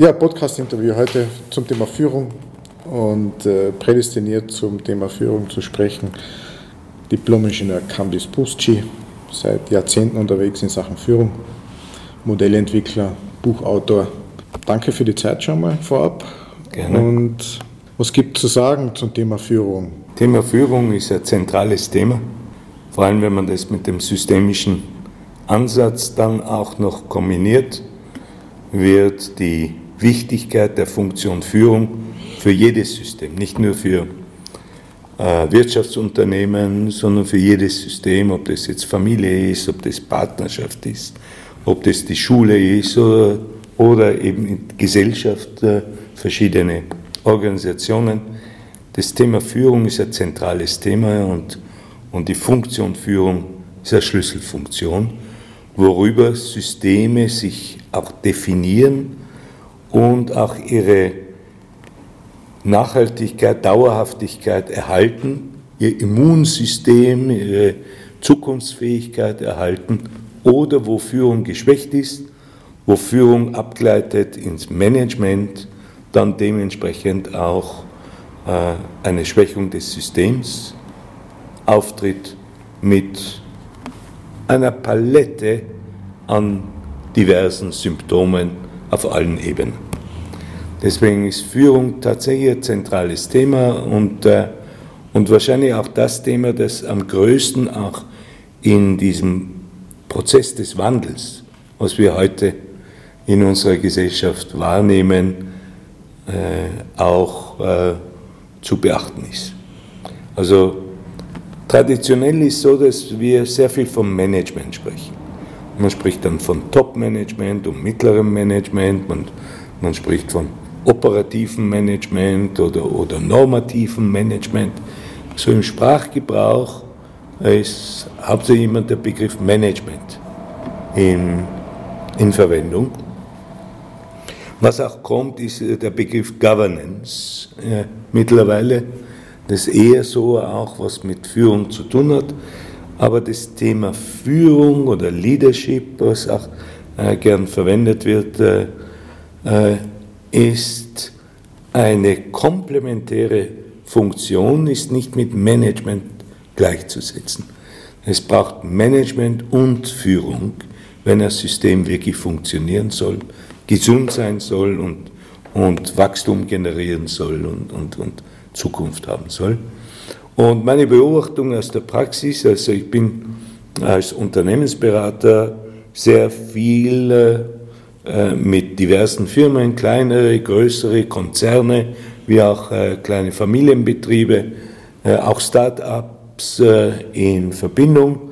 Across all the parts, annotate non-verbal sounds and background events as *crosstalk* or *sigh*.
Ja, Podcast-Interview heute zum Thema Führung und äh, prädestiniert zum Thema Führung zu sprechen. Diplom-Ingenieur Kambis Pusci, seit Jahrzehnten unterwegs in Sachen Führung, Modellentwickler, Buchautor. Danke für die Zeit schon mal vorab. Gerne. Und was gibt es zu sagen zum Thema Führung? Thema Führung ist ein zentrales Thema, vor allem wenn man das mit dem systemischen Ansatz dann auch noch kombiniert, wird die Wichtigkeit der Funktion Führung für jedes System, nicht nur für äh, Wirtschaftsunternehmen, sondern für jedes System, ob das jetzt Familie ist, ob das Partnerschaft ist, ob das die Schule ist oder, oder eben Gesellschaft, äh, verschiedene Organisationen. Das Thema Führung ist ein zentrales Thema und, und die Funktion Führung ist eine Schlüsselfunktion, worüber Systeme sich auch definieren und auch ihre Nachhaltigkeit, Dauerhaftigkeit erhalten, ihr Immunsystem, ihre Zukunftsfähigkeit erhalten oder wo Führung geschwächt ist, wo Führung abgleitet ins Management, dann dementsprechend auch äh, eine Schwächung des Systems auftritt mit einer Palette an diversen Symptomen auf allen Ebenen. Deswegen ist Führung tatsächlich ein zentrales Thema und, äh, und wahrscheinlich auch das Thema, das am größten auch in diesem Prozess des Wandels, was wir heute in unserer Gesellschaft wahrnehmen, äh, auch äh, zu beachten ist. Also traditionell ist so, dass wir sehr viel vom Management sprechen. Man spricht dann von Top-Management und mittlerem Management, man, man spricht von operativen Management oder, oder normativen Management. So im Sprachgebrauch ist hauptsächlich immer der Begriff Management in, in Verwendung. Was auch kommt, ist der Begriff Governance ja, mittlerweile. Das eher so auch was mit Führung zu tun hat. Aber das Thema Führung oder Leadership, was auch äh, gern verwendet wird, äh, äh, ist eine komplementäre Funktion, ist nicht mit Management gleichzusetzen. Es braucht Management und Führung, wenn ein System wirklich funktionieren soll, gesund sein soll und, und Wachstum generieren soll und, und, und Zukunft haben soll. Und meine Beobachtung aus der Praxis, also ich bin als Unternehmensberater sehr viel äh, mit diversen Firmen, kleinere, größere Konzerne, wie auch äh, kleine Familienbetriebe, äh, auch Start-ups in Verbindung.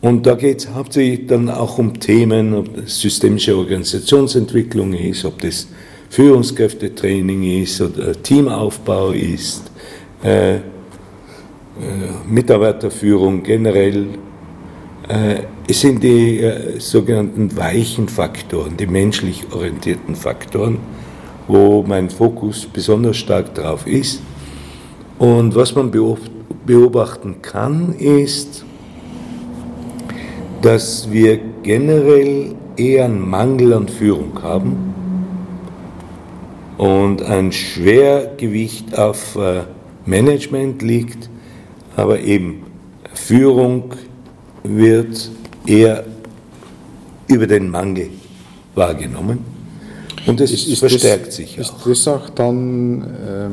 Und da geht es hauptsächlich dann auch um Themen, ob das systemische Organisationsentwicklung ist, ob das Führungskräftetraining ist oder Teamaufbau ist, Mitarbeiterführung generell, äh, es sind die äh, sogenannten weichen Faktoren, die menschlich orientierten Faktoren, wo mein Fokus besonders stark drauf ist. Und was man beobachten kann, ist, dass wir generell eher einen Mangel an Führung haben und ein Schwergewicht auf äh, Management liegt, aber eben Führung wird eher über den Mangel wahrgenommen. Und es ist, ist verstärkt das, sich auch. Ist das auch dann ähm,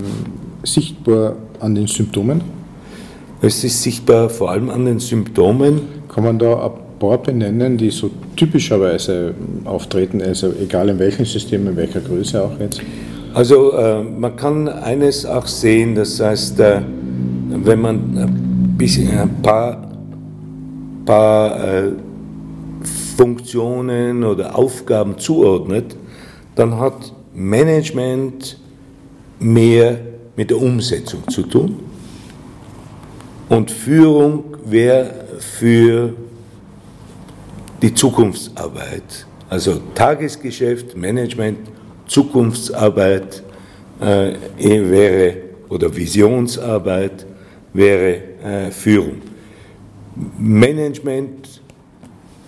sichtbar an den Symptomen? Es ist sichtbar vor allem an den Symptomen. Kann man da ein paar benennen, die so typischerweise auftreten, also egal in welchem System, in welcher Größe auch jetzt? Also äh, man kann eines auch sehen, das heißt, äh, wenn man ein, bisschen, ein paar paar äh, Funktionen oder Aufgaben zuordnet, dann hat Management mehr mit der Umsetzung zu tun und Führung wäre für die Zukunftsarbeit. Also Tagesgeschäft, Management, Zukunftsarbeit äh, wäre oder Visionsarbeit wäre äh, Führung. Management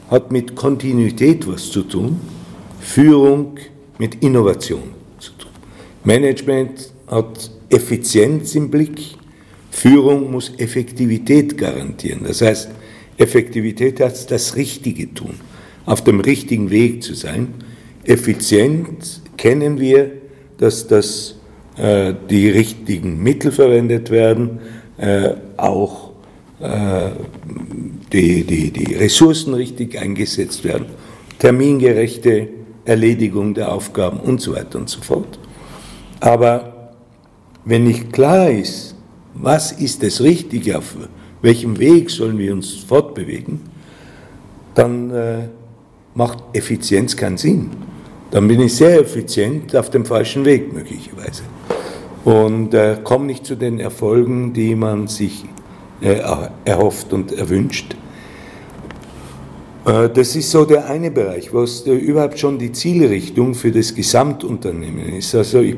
hat mit Kontinuität was zu tun, Führung mit Innovation zu tun. Management hat Effizienz im Blick, Führung muss Effektivität garantieren. Das heißt, Effektivität heißt das Richtige tun, auf dem richtigen Weg zu sein. Effizient kennen wir, dass das, äh, die richtigen Mittel verwendet werden, äh, auch äh, die, die, die Ressourcen richtig eingesetzt werden, termingerechte Erledigung der Aufgaben und so weiter und so fort. Aber wenn nicht klar ist, was ist das Richtige, auf welchem Weg sollen wir uns fortbewegen, dann äh, macht Effizienz keinen Sinn. Dann bin ich sehr effizient auf dem falschen Weg möglicherweise und äh, komme nicht zu den Erfolgen, die man sich äh, erhofft und erwünscht. Äh, das ist so der eine Bereich, was überhaupt schon die Zielrichtung für das Gesamtunternehmen ist. Also ich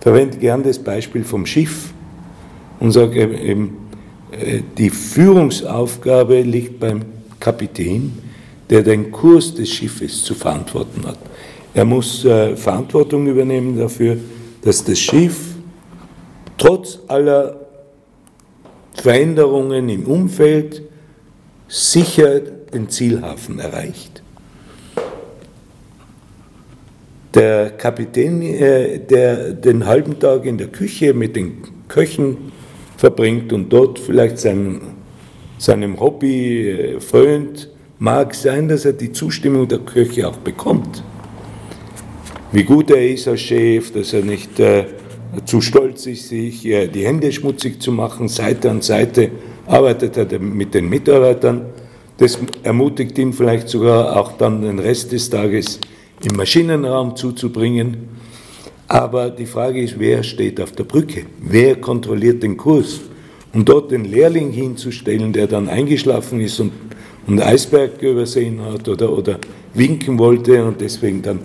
verwende gern das Beispiel vom Schiff und sage eben, äh, die Führungsaufgabe liegt beim Kapitän, der den Kurs des Schiffes zu verantworten hat. Er muss Verantwortung übernehmen dafür, dass das Schiff trotz aller Veränderungen im Umfeld sicher den Zielhafen erreicht. Der Kapitän, äh, der den halben Tag in der Küche mit den Köchen verbringt und dort vielleicht seinem, seinem Hobby äh, frönt, mag sein, dass er die Zustimmung der Köche auch bekommt. Wie gut er ist als Chef, dass er nicht äh, zu stolz ist, sich die Hände schmutzig zu machen, Seite an Seite arbeitet er mit den Mitarbeitern. Das ermutigt ihn vielleicht sogar auch dann den Rest des Tages im Maschinenraum zuzubringen. Aber die Frage ist, wer steht auf der Brücke? Wer kontrolliert den Kurs? Und dort den Lehrling hinzustellen, der dann eingeschlafen ist und, und Eisberg übersehen hat oder, oder winken wollte und deswegen dann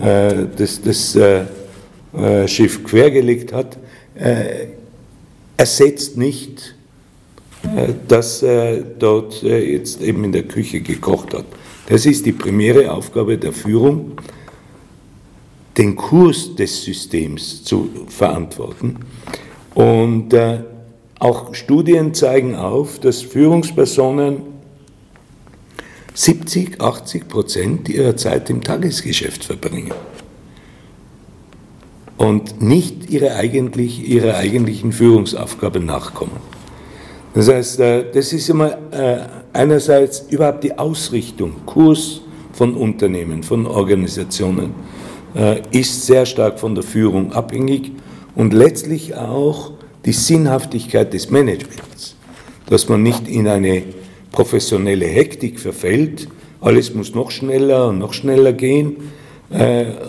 äh, das, das äh, äh, Schiff quergelegt hat, äh, ersetzt nicht, äh, dass er dort jetzt eben in der Küche gekocht hat. Das ist die primäre Aufgabe der Führung, den Kurs des Systems zu verantworten. Und auch Studien zeigen auf, dass Führungspersonen 70, 80 Prozent ihrer Zeit im Tagesgeschäft verbringen und nicht ihre eigentlich, ihrer eigentlichen Führungsaufgabe nachkommen. Das heißt, äh, das ist immer äh, einerseits überhaupt die Ausrichtung, Kurs von Unternehmen, von Organisationen, äh, ist sehr stark von der Führung abhängig und letztlich auch die Sinnhaftigkeit des Managements, dass man nicht in eine professionelle Hektik verfällt, alles muss noch schneller und noch schneller gehen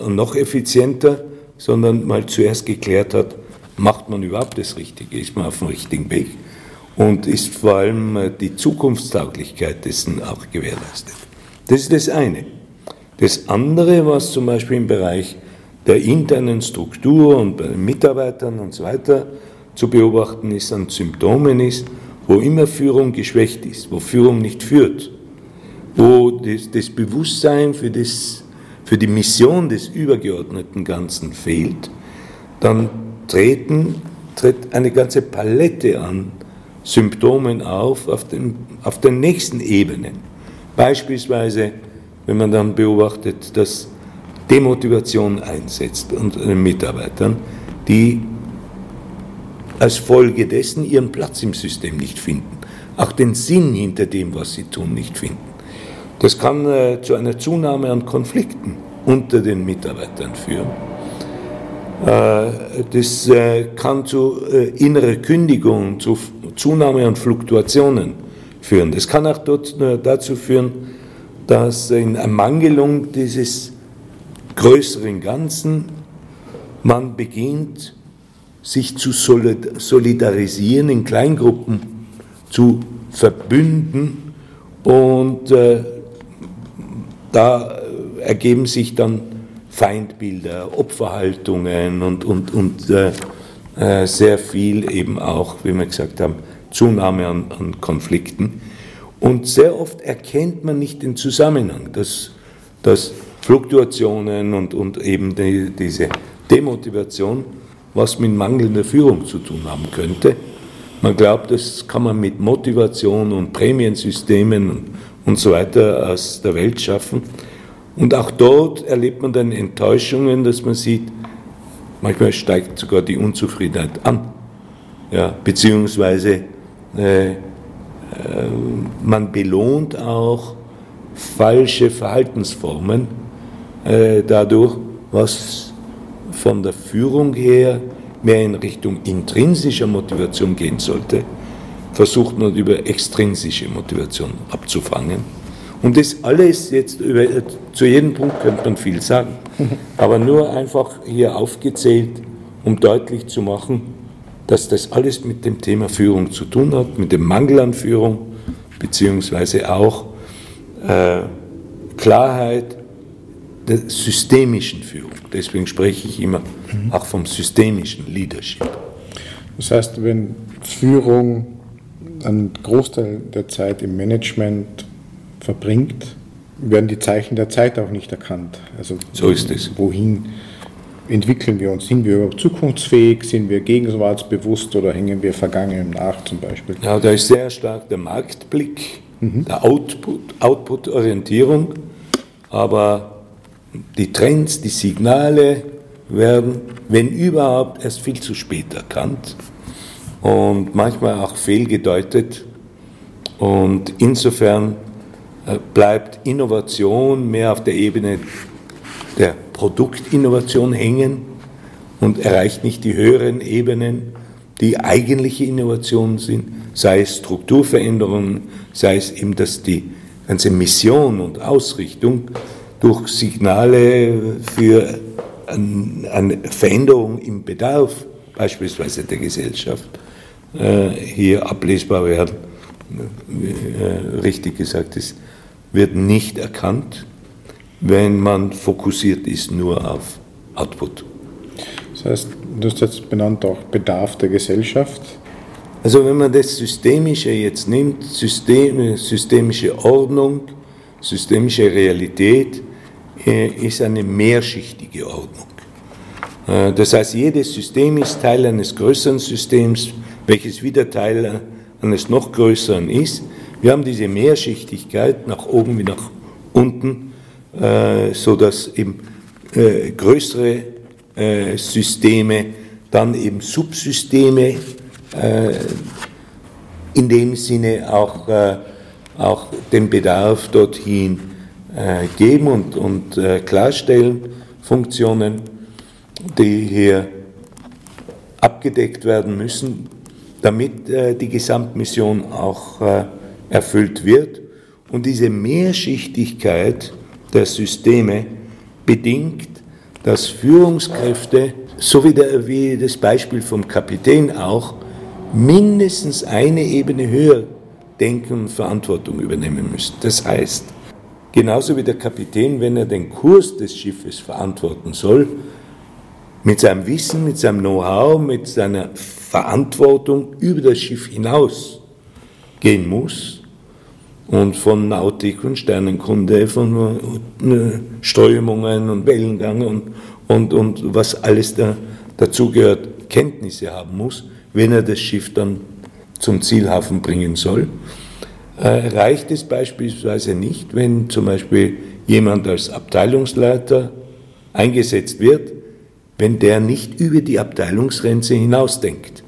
und noch effizienter, sondern mal zuerst geklärt hat, macht man überhaupt das Richtige, ist man auf dem richtigen Weg und ist vor allem äh, die Zukunftstauglichkeit dessen auch gewährleistet. Das ist das eine. Das andere, was zum Beispiel im Bereich der internen Struktur und bei den Mitarbeitern und so weiter zu beobachten ist, an Symptomen ist, wo immer Führung geschwächt ist, wo Führung nicht führt, wo das, das Bewusstsein für das für die Mission des übergeordneten Ganzen fehlt, dann treten, tritt eine ganze Palette an Symptomen auf auf den, auf den nächsten Ebenen. Beispielsweise, wenn man dann beobachtet, dass Demotivation einsetzt unter den Mitarbeitern, die als Folge dessen ihren Platz im System nicht finden, auch den Sinn hinter dem, was sie tun, nicht finden. Das kann äh, zu einer Zunahme an Konflikten unter den Mitarbeitern führen. Äh, das äh, kann zu äh, innerer Kündigung, zu Zunahme an Fluktuationen führen. Das kann auch dort, äh, dazu führen, dass in Ermangelung dieses größeren Ganzen man beginnt, sich zu solidarisieren, in Kleingruppen zu verbünden und äh, da ergeben sich dann Feindbilder, Opferhaltungen und, und, und äh, äh, sehr viel eben auch, wie wir gesagt haben, Zunahme an, an, Konflikten. Und sehr oft erkennt man nicht den Zusammenhang, dass, dass Fluktuationen und, und eben die, diese Demotivation, was mit mangelnder Führung zu tun haben könnte. Man glaubt, das kann man mit Motivation und Prämiensystemen und, und so weiter aus der Welt schaffen. Und auch dort erlebt man dann Enttäuschungen, dass man sieht, manchmal steigt sogar die Unzufriedenheit an. Ja, beziehungsweise äh, äh, man belohnt auch falsche Verhaltensformen äh, dadurch, was von der Führung her mehr in Richtung intrinsischer Motivation gehen sollte, versucht man über extrinsische Motivation abzufangen. Und das alles jetzt, über, zu jedem Punkt könnte man viel sagen, *laughs* aber nur einfach hier aufgezählt, um deutlich zu machen, dass das alles mit dem Thema Führung zu tun hat, mit dem Mangel an Führung, beziehungsweise auch äh, Klarheit der systemischen Führung. Deswegen spreche ich immer mhm. auch vom systemischen Leadership. Das heißt, wenn Führung einen Großteil der Zeit im Management verbringt, werden die Zeichen der Zeit auch nicht erkannt. Also so ist es. Wohin entwickeln wir uns? Sind wir überhaupt zukunftsfähig? Sind wir gegenwartsbewusst oder hängen wir Vergangenem nach zum Beispiel? Ja, da ist sehr stark der Marktblick, mhm. der Output, Output-Orientierung, aber die Trends, die Signale werden, wenn überhaupt, erst viel zu spät erkannt und manchmal auch fehlgedeutet. Und insofern äh, bleibt Innovation mehr auf der Ebene der Produktinnovation hängen und erreicht nicht die höheren Ebenen, die eigentliche Innovationen sind, sei es Strukturveränderungen, sei es eben, dass die ganze Mission und Ausrichtung durch Signale für eine Veränderung im Bedarf, beispielsweise der Gesellschaft, hier ablesbar werden. Äh, richtig gesagt ist, wird nicht erkannt, wenn man fokussiert ist nur auf Output. Das heißt, du hast jetzt benannt auch Bedarf der Gesellschaft. Also wenn man das Systemische jetzt nimmt, System, systemische Ordnung, systemische Realität, äh, ist eine mehrschichtige Ordnung. Äh, das heißt, jedes System ist Teil eines größeren Systems, welches wieder Teil eines noch größeren ist. Wir haben diese Mehrschichtigkeit nach oben wie nach unten, äh, sodass eben äh, größere äh, Systeme dann eben Subsysteme äh, in dem Sinne auch, äh, auch den Bedarf dorthin äh, geben und, und klarstellen, Funktionen, die hier abgedeckt werden müssen, damit die Gesamtmission auch erfüllt wird. Und diese Mehrschichtigkeit der Systeme bedingt, dass Führungskräfte, so wie, der, wie das Beispiel vom Kapitän auch, mindestens eine Ebene höher denken und Verantwortung übernehmen müssen. Das heißt, genauso wie der Kapitän, wenn er den Kurs des Schiffes verantworten soll, mit seinem Wissen, mit seinem Know-how, mit seiner Verantwortung über das Schiff hinaus gehen muss, und von Nautik und Sternenkunde, von äh, Strömungen und Wellengang und, und, und was alles da, dazugehört, Kenntnisse haben muss, wenn er das Schiff dann zum Zielhafen bringen soll. Äh, reicht es beispielsweise nicht, wenn zum Beispiel jemand als Abteilungsleiter eingesetzt wird, wenn der nicht über die Abteilungsgrenze hinausdenkt.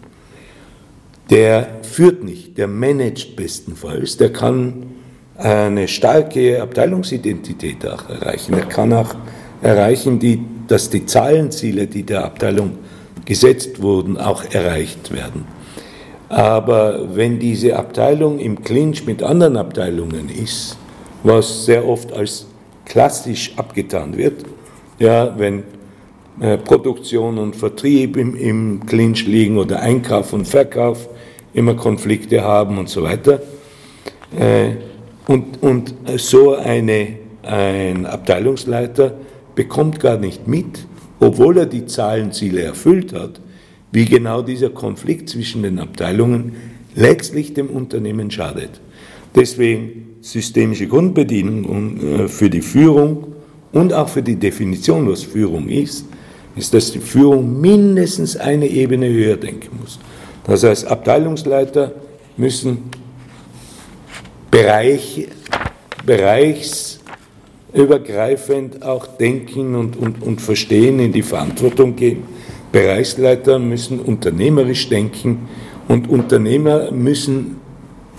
Der führt nicht, der managt bestenfalls, der kann eine starke Abteilungsidentität auch erreichen. Er kann auch erreichen, die, dass die Zahlenziele, die der Abteilung gesetzt wurden, auch erreicht werden. Aber wenn diese Abteilung im Clinch mit anderen Abteilungen ist, was sehr oft als klassisch abgetan wird, ja, wenn äh, Produktion und Vertrieb im, im Clinch liegen oder Einkauf und Verkauf immer Konflikte haben und so weiter, äh, und, und so eine, ein Abteilungsleiter bekommt gar nicht mit, obwohl er die Zahlenziele erfüllt hat, wie genau dieser Konflikt zwischen den Abteilungen letztlich dem Unternehmen schadet. Deswegen systemische Grundbedienung äh, für die Führung und auch für die Definition, was Führung ist, ist, dass die Führung mindestens eine Ebene höher denken muss. Das heißt, Abteilungsleiter müssen Bereich, bereichsübergreifend auch denken und, und, und verstehen, in die Verantwortung gehen. Bereichsleiter müssen unternehmerisch denken und Unternehmer müssen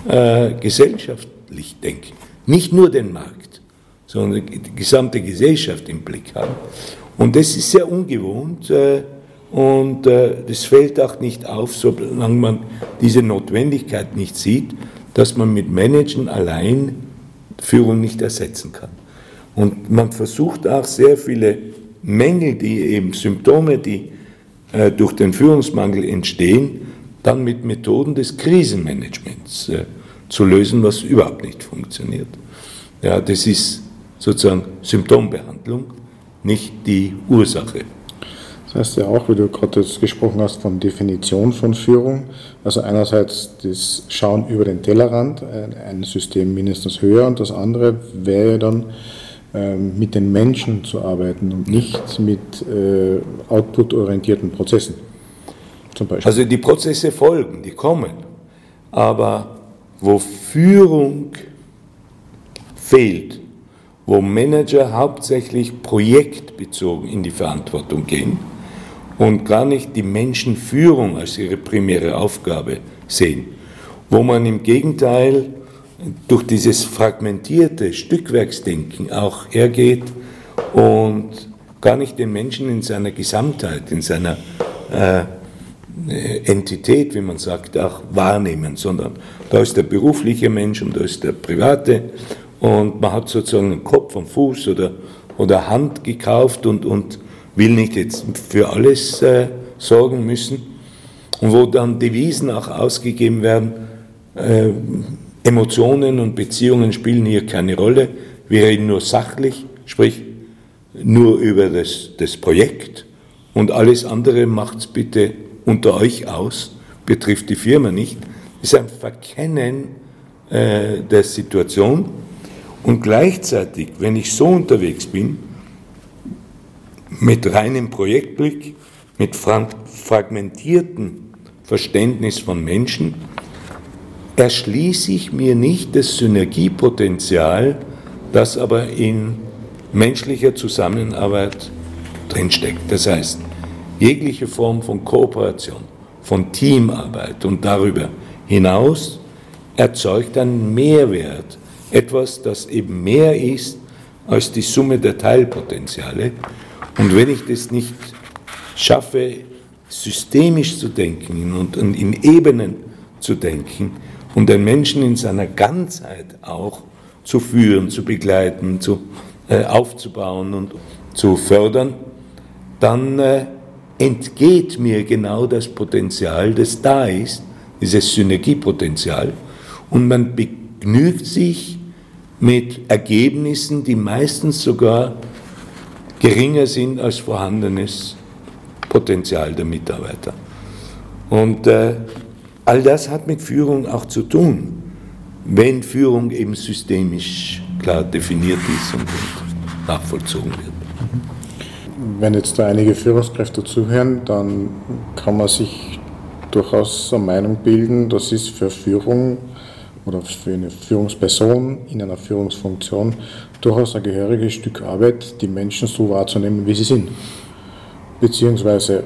äh, gesellschaftlich denken. Nicht nur den Markt, sondern die gesamte Gesellschaft im Blick haben. Und das ist sehr ungewohnt äh, und äh, das fällt auch nicht auf, solange man diese Notwendigkeit nicht sieht, dass man mit Managen allein Führung nicht ersetzen kann. Und man versucht auch sehr viele Mängel, die eben Symptome, die äh, durch den Führungsmangel entstehen, dann mit Methoden des Krisenmanagements zu lösen, was überhaupt nicht funktioniert. Ja, das ist sozusagen Symptombehandlung, nicht die Ursache. Das heißt ja auch, wie du gerade jetzt gesprochen hast, von Definition von Führung. Also einerseits das Schauen über den Tellerrand, ein System mindestens höher und das andere wäre dann ähm, mit den Menschen zu arbeiten und nicht mit äh, output-orientierten Prozessen. Zum Beispiel. Also die Prozesse folgen, die kommen. Aber wo Führung fehlt, wo Manager hauptsächlich projektbezogen in die Verantwortung gehen und gar nicht die Menschenführung als ihre primäre Aufgabe sehen, wo man im Gegenteil durch dieses fragmentierte Stückwerksdenken auch hergeht und gar nicht den Menschen in seiner Gesamtheit, in seiner äh, Entität, wie man sagt, auch wahrnehmen, sondern da ist der berufliche Mensch und da ist der private und man hat sozusagen einen Kopf und Fuß oder, oder Hand gekauft und, und will nicht jetzt für alles äh, sorgen müssen und wo dann Devisen auch ausgegeben werden, äh, Emotionen und Beziehungen spielen hier keine Rolle. Wir reden nur sachlich, sprich nur über das, das Projekt und alles andere macht es bitte unter euch aus, betrifft die Firma nicht. Das ist ein Verkennen äh, der Situation und gleichzeitig, wenn ich so unterwegs bin, mit reinem Projektblick, mit fragmentiertem Verständnis von Menschen, erschließe ich mir nicht das Synergiepotenzial, das aber in menschlicher Zusammenarbeit drinsteckt. Das heißt, jegliche Form von Kooperation, von Teamarbeit und darüber hinaus erzeugt einen Mehrwert, etwas, das eben mehr ist als die Summe der Teilpotenziale. Und wenn ich das nicht schaffe, systemisch zu denken und in Ebenen zu denken, und den Menschen in seiner Ganzheit auch zu führen, zu begleiten, zu, äh, aufzubauen und zu fördern, dann äh, entgeht mir genau das Potenzial, das da ist, dieses Synergiepotenzial, und man begnügt sich mit Ergebnissen, die meistens sogar geringer sind als vorhandenes Potenzial der Mitarbeiter. Und äh, All das hat mit Führung auch zu tun, wenn Führung eben systemisch klar definiert ist und nachvollzogen wird. Wenn jetzt da einige Führungskräfte zuhören, dann kann man sich durchaus eine Meinung bilden, das ist für Führung oder für eine Führungsperson in einer Führungsfunktion durchaus ein gehöriges Stück Arbeit, die Menschen so wahrzunehmen, wie sie sind. Beziehungsweise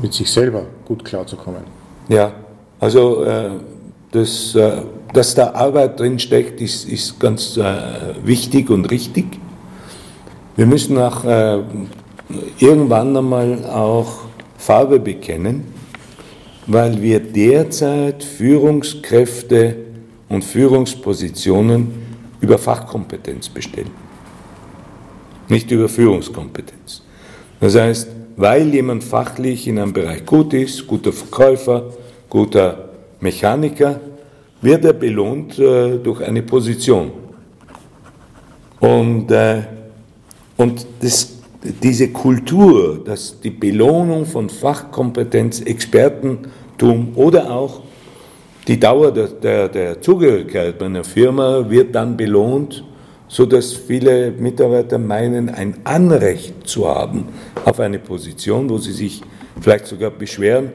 mit sich selber gut klarzukommen. Ja, also äh, das, äh, dass da Arbeit drin steckt, ist, ist ganz äh, wichtig und richtig. Wir müssen auch äh, irgendwann einmal auch Farbe bekennen, weil wir derzeit Führungskräfte und Führungspositionen über Fachkompetenz bestellen, nicht über Führungskompetenz. Das heißt, weil jemand fachlich in einem Bereich gut ist, guter Verkäufer, guter Mechaniker, wird er belohnt äh, durch eine Position. Und, äh, und das, diese Kultur, dass die Belohnung von Fachkompetenz, Expertentum oder auch die Dauer der, der, der Zugehörigkeit bei einer Firma wird dann belohnt sodass viele Mitarbeiter meinen, ein Anrecht zu haben auf eine Position, wo sie sich vielleicht sogar beschweren,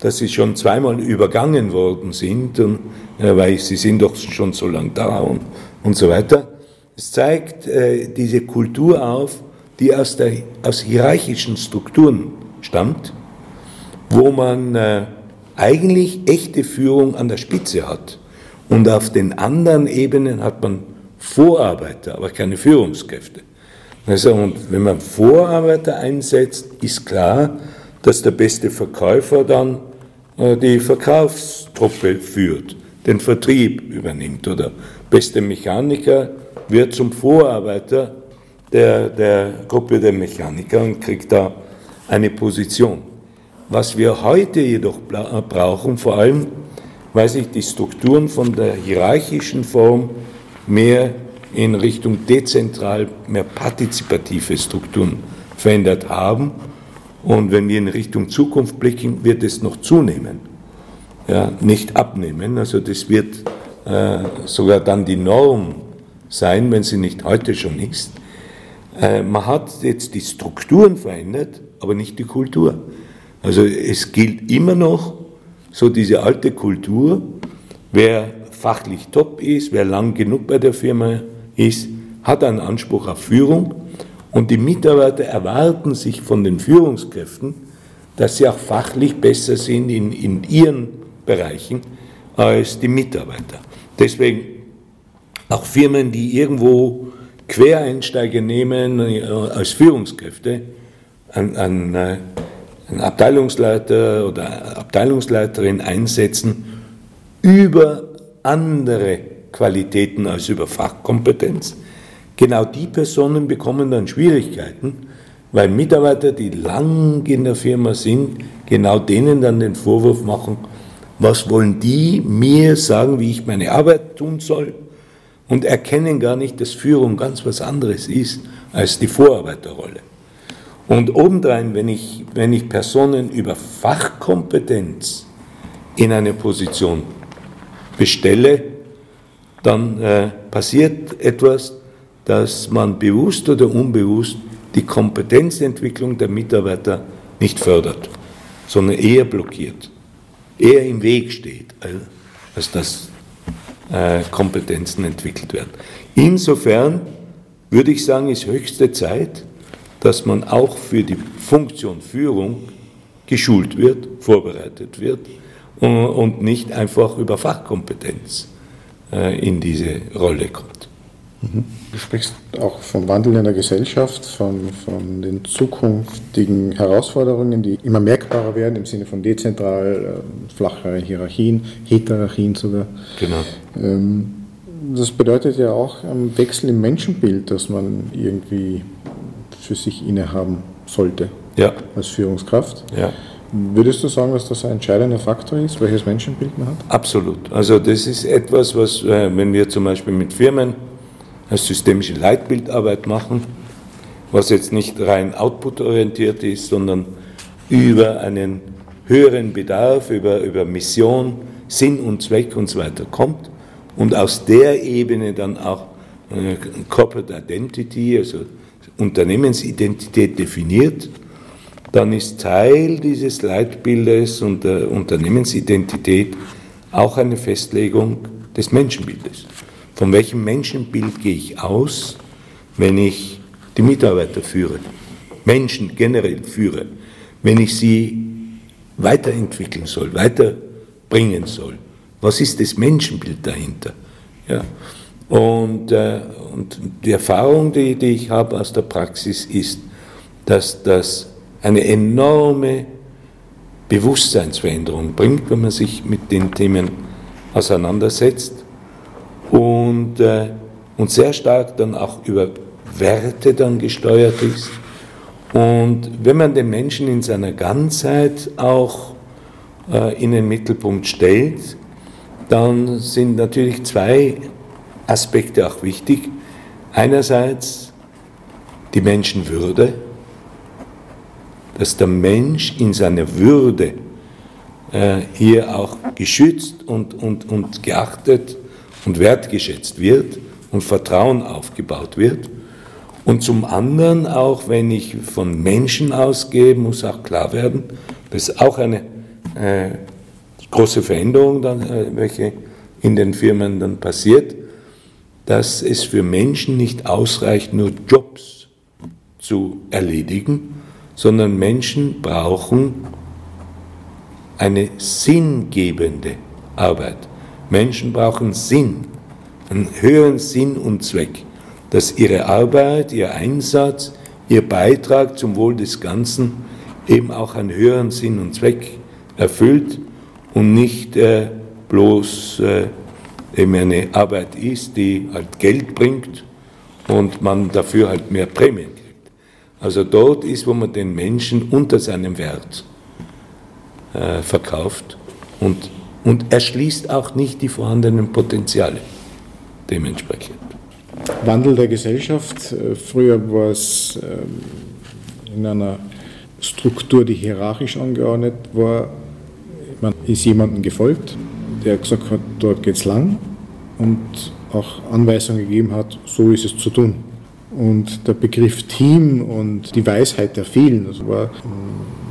dass sie schon zweimal übergangen worden sind, und, äh, weil sie sind doch schon so lange da und, und so weiter. Es zeigt äh, diese Kultur auf, die aus, der, aus hierarchischen Strukturen stammt, wo man äh, eigentlich echte Führung an der Spitze hat. Und auf den anderen Ebenen hat man Vorarbeiter, aber keine Führungskräfte. Also, und wenn man Vorarbeiter einsetzt, ist klar, dass der beste Verkäufer dann äh, die Verkaufstruppe führt, den Vertrieb übernimmt oder beste Mechaniker wird zum Vorarbeiter der, der Gruppe der Mechaniker und kriegt da eine Position. Was wir heute jedoch brauchen, vor allem, weil sich die Strukturen von der hierarchischen Form mehr in Richtung dezentral, mehr partizipative Strukturen verändert haben. Und wenn wir in Richtung Zukunft blicken, wird es noch zunehmen, ja, nicht abnehmen. Also das wird äh, sogar dann die Norm sein, wenn sie nicht heute schon ist. Äh, man hat jetzt die Strukturen verändert, aber nicht die Kultur. Also es gilt immer noch so diese alte Kultur, wer fachlich top ist, wer lang genug bei der Firma ist, hat einen Anspruch auf Führung und die Mitarbeiter erwarten sich von den Führungskräften, dass sie auch fachlich besser sind in, in ihren Bereichen als die Mitarbeiter. Deswegen auch Firmen, die irgendwo Quereinsteiger nehmen äh, als Führungskräfte, an, an, äh, einen Abteilungsleiter oder Abteilungsleiterin einsetzen über andere Qualitäten als über Fachkompetenz. Genau die Personen bekommen dann Schwierigkeiten, weil Mitarbeiter, die lang in der Firma sind, genau denen dann den Vorwurf machen, was wollen die mir sagen, wie ich meine Arbeit tun soll? Und erkennen gar nicht, dass Führung ganz was anderes ist als die Vorarbeiterrolle. Und obendrein, wenn ich, wenn ich Personen über Fachkompetenz in eine Position bestelle, dann äh, passiert etwas, dass man bewusst oder unbewusst die Kompetenzentwicklung der Mitarbeiter nicht fördert, sondern eher blockiert, eher im Weg steht, als dass äh, Kompetenzen entwickelt werden. Insofern würde ich sagen, ist höchste Zeit, dass man auch für die Funktion Führung geschult wird, vorbereitet wird und nicht einfach über Fachkompetenz äh, in diese Rolle kommt. Mhm. Du sprichst auch vom Wandel in der Gesellschaft, von, von den zukünftigen Herausforderungen, die immer merkbarer werden im Sinne von dezentral, äh, flachere Hierarchien, Heterarchien sogar. Genau. Ähm, das bedeutet ja auch einen Wechsel im Menschenbild, das man irgendwie für sich innehaben sollte ja. als Führungskraft. Ja. Würdest du sagen, dass das ein entscheidender Faktor ist, welches Menschenbild man hat? Absolut. Also das ist etwas, was, äh, wenn wir zum Beispiel mit Firmen eine systemische Leitbildarbeit machen, was jetzt nicht rein output-orientiert ist, sondern über einen höheren Bedarf, über, über Mission, Sinn und Zweck und so weiter kommt und aus der Ebene dann auch äh, Corporate Identity, also Unternehmensidentität definiert, dann ist Teil dieses Leitbildes und der Unternehmensidentität auch eine Festlegung des Menschenbildes. Von welchem Menschenbild gehe ich aus, wenn ich die Mitarbeiter führe, Menschen generell führe, wenn ich sie weiterentwickeln soll, weiterbringen soll? Was ist das Menschenbild dahinter? Ja. Und, äh, und die Erfahrung, die, die ich habe aus der Praxis, ist, dass das eine enorme Bewusstseinsveränderung bringt, wenn man sich mit den Themen auseinandersetzt und, äh, und sehr stark dann auch über Werte dann gesteuert ist. Und wenn man den Menschen in seiner Ganzheit auch äh, in den Mittelpunkt stellt, dann sind natürlich zwei Aspekte auch wichtig. Einerseits die Menschenwürde, dass der Mensch in seiner Würde äh, hier auch geschützt und, und, und geachtet und wertgeschätzt wird und Vertrauen aufgebaut wird. Und zum anderen auch, wenn ich von Menschen ausgehe, muss auch klar werden, das ist auch eine äh, große Veränderung, dann, äh, welche in den Firmen dann passiert, dass es für Menschen nicht ausreicht, nur Jobs zu erledigen, sondern Menschen brauchen eine sinngebende Arbeit. Menschen brauchen Sinn, einen höheren Sinn und Zweck, dass ihre Arbeit, ihr Einsatz, ihr Beitrag zum Wohl des Ganzen eben auch einen höheren Sinn und Zweck erfüllt und nicht äh, bloß äh, eben eine Arbeit ist, die halt Geld bringt und man dafür halt mehr Prämien kriegt. Also dort ist, wo man den Menschen unter seinem Wert äh, verkauft und, und erschließt auch nicht die vorhandenen Potenziale dementsprechend. Wandel der Gesellschaft. Äh, früher war es ähm, in einer Struktur, die hierarchisch angeordnet war. Man ist jemandem gefolgt, der gesagt hat, dort geht's lang und auch Anweisungen gegeben hat, so ist es zu tun. Und der Begriff Team und die Weisheit der vielen, das war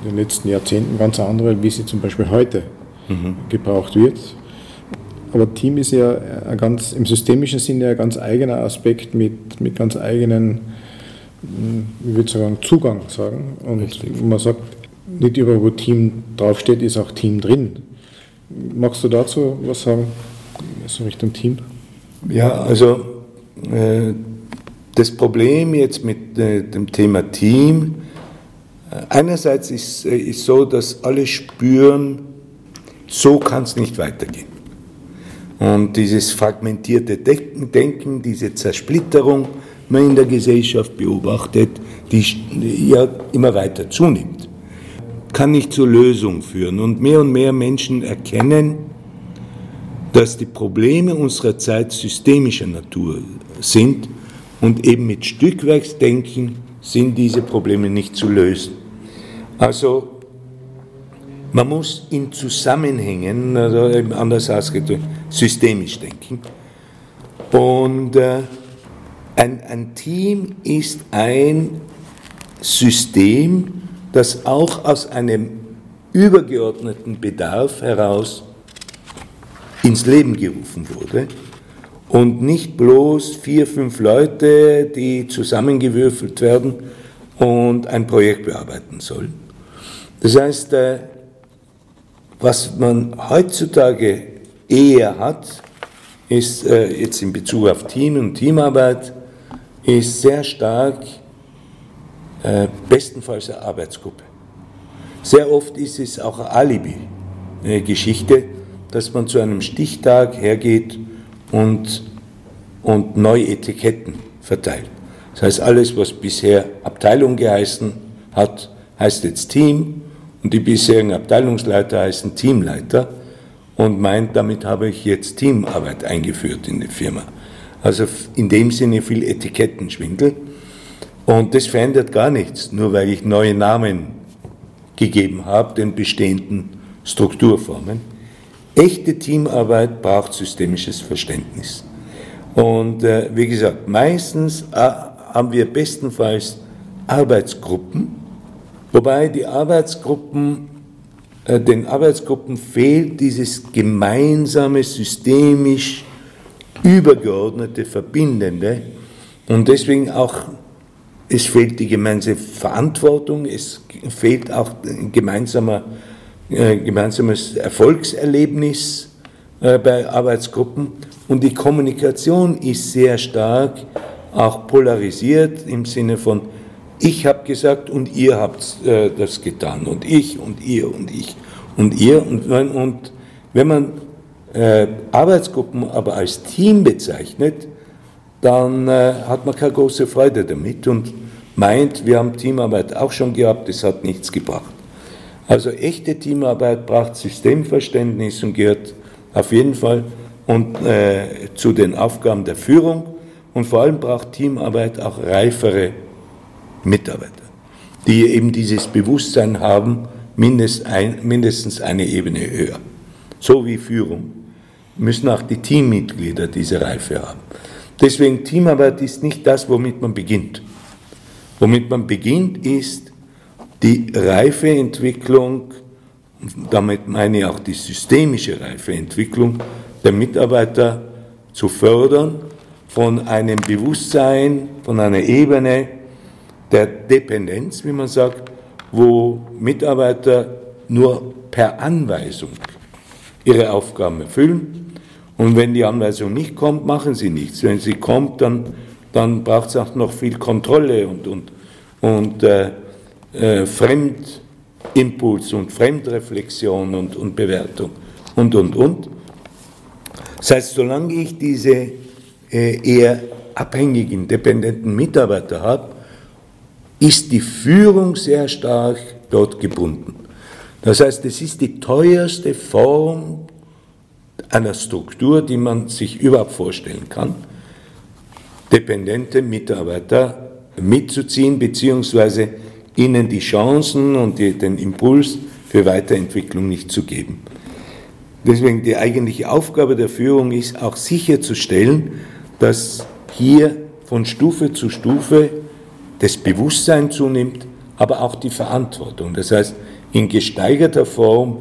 in den letzten Jahrzehnten ganz andere, wie sie zum Beispiel heute mhm. gebraucht wird. Aber Team ist ja ganz, im systemischen Sinne ein ganz eigener Aspekt mit, mit ganz eigenen, würde ich sagen, Zugang sagen. Und Richtig. man sagt, nicht überall, wo Team draufsteht, ist auch Team drin. Magst du dazu was sagen, so Richtung Team? Ja, also äh, das Problem jetzt mit äh, dem Thema Team, äh, einerseits ist es so, dass alle spüren, so kann es nicht weitergehen. Und dieses fragmentierte Denken, diese Zersplitterung, man in der Gesellschaft beobachtet, die ja immer weiter zunimmt, kann nicht zur Lösung führen. Und mehr und mehr Menschen erkennen, dass die Probleme unserer Zeit systemischer Natur sind und eben mit Stückwerksdenken sind diese Probleme nicht zu lösen. Also man muss in Zusammenhängen, also eben anders ausgedrückt, systemisch denken. Und äh, ein, ein Team ist ein System, das auch aus einem übergeordneten Bedarf heraus ins Leben gerufen wurde und nicht bloß vier, fünf Leute, die zusammengewürfelt werden und ein Projekt bearbeiten sollen. Das heißt, äh, was man heutzutage eher hat, ist äh, jetzt in Bezug auf Team und Teamarbeit, ist sehr stark äh, bestenfalls eine Arbeitsgruppe. Sehr oft ist es auch eine Alibi-Geschichte, dass man zu einem Stichtag hergeht und, und neue Etiketten verteilt. Das heißt, alles, was bisher Abteilung geheißen hat, heißt jetzt Team und die bisherigen Abteilungsleiter heißen Teamleiter und meint, damit habe ich jetzt Teamarbeit eingeführt in die Firma. Also in dem Sinne viel Etikettenschwindel. Und das verändert gar nichts, nur weil ich neue Namen gegeben habe, den bestehenden Strukturformen. Echte Teamarbeit braucht systemisches Verständnis. Und äh, wie gesagt, meistens äh, haben wir bestenfalls Arbeitsgruppen, Wobei die Arbeitsgruppen, äh, den Arbeitsgruppen fehlt dieses gemeinsame, systemisch übergeordnete, verbindende. Und deswegen auch, es fehlt die gemeinsame Verantwortung, es fehlt auch ein gemeinsamer, äh, gemeinsames Erfolgserlebnis äh, bei Arbeitsgruppen. Und die Kommunikation ist sehr stark auch polarisiert im Sinne von ich habe gesagt und ihr habt äh, das getan und ich und ihr und ich und ihr und, und wenn man äh, Arbeitsgruppen aber als Team bezeichnet, dann äh, hat man keine große Freude damit und meint, wir haben Teamarbeit auch schon gehabt, es hat nichts gebracht. Also echte Teamarbeit braucht Systemverständnis und gehört auf jeden Fall und, äh, zu den Aufgaben der Führung und vor allem braucht Teamarbeit auch reifere Mitarbeiter, die eben dieses Bewusstsein haben, mindestens eine Ebene höher. So wie Führung müssen auch die Teammitglieder diese Reife haben. Deswegen Teamarbeit ist nicht das, womit man beginnt. Womit man beginnt, ist die Reifeentwicklung, damit meine ich auch die systemische Reifeentwicklung der Mitarbeiter zu fördern von einem Bewusstsein, von einer Ebene der Dependenz, wie man sagt, wo Mitarbeiter nur per Anweisung ihre Aufgaben erfüllen. Und wenn die Anweisung nicht kommt, machen sie nichts. Wenn sie kommt, dann, dann braucht es auch noch viel Kontrolle und, und, und äh, äh, Fremdimpuls und Fremdreflexion und, und Bewertung und, und, und. Das heißt, solange ich diese äh, eher abhängigen, dependenten Mitarbeiter habe, ist die Führung sehr stark dort gebunden. Das heißt, es ist die teuerste Form einer Struktur, die man sich überhaupt vorstellen kann, dependente Mitarbeiter mitzuziehen, beziehungsweise ihnen die Chancen und die, den Impuls für Weiterentwicklung nicht zu geben. Deswegen die eigentliche Aufgabe der Führung ist auch sicherzustellen, dass hier von Stufe zu Stufe das Bewusstsein zunimmt, aber auch die Verantwortung. Das heißt, in gesteigerter Form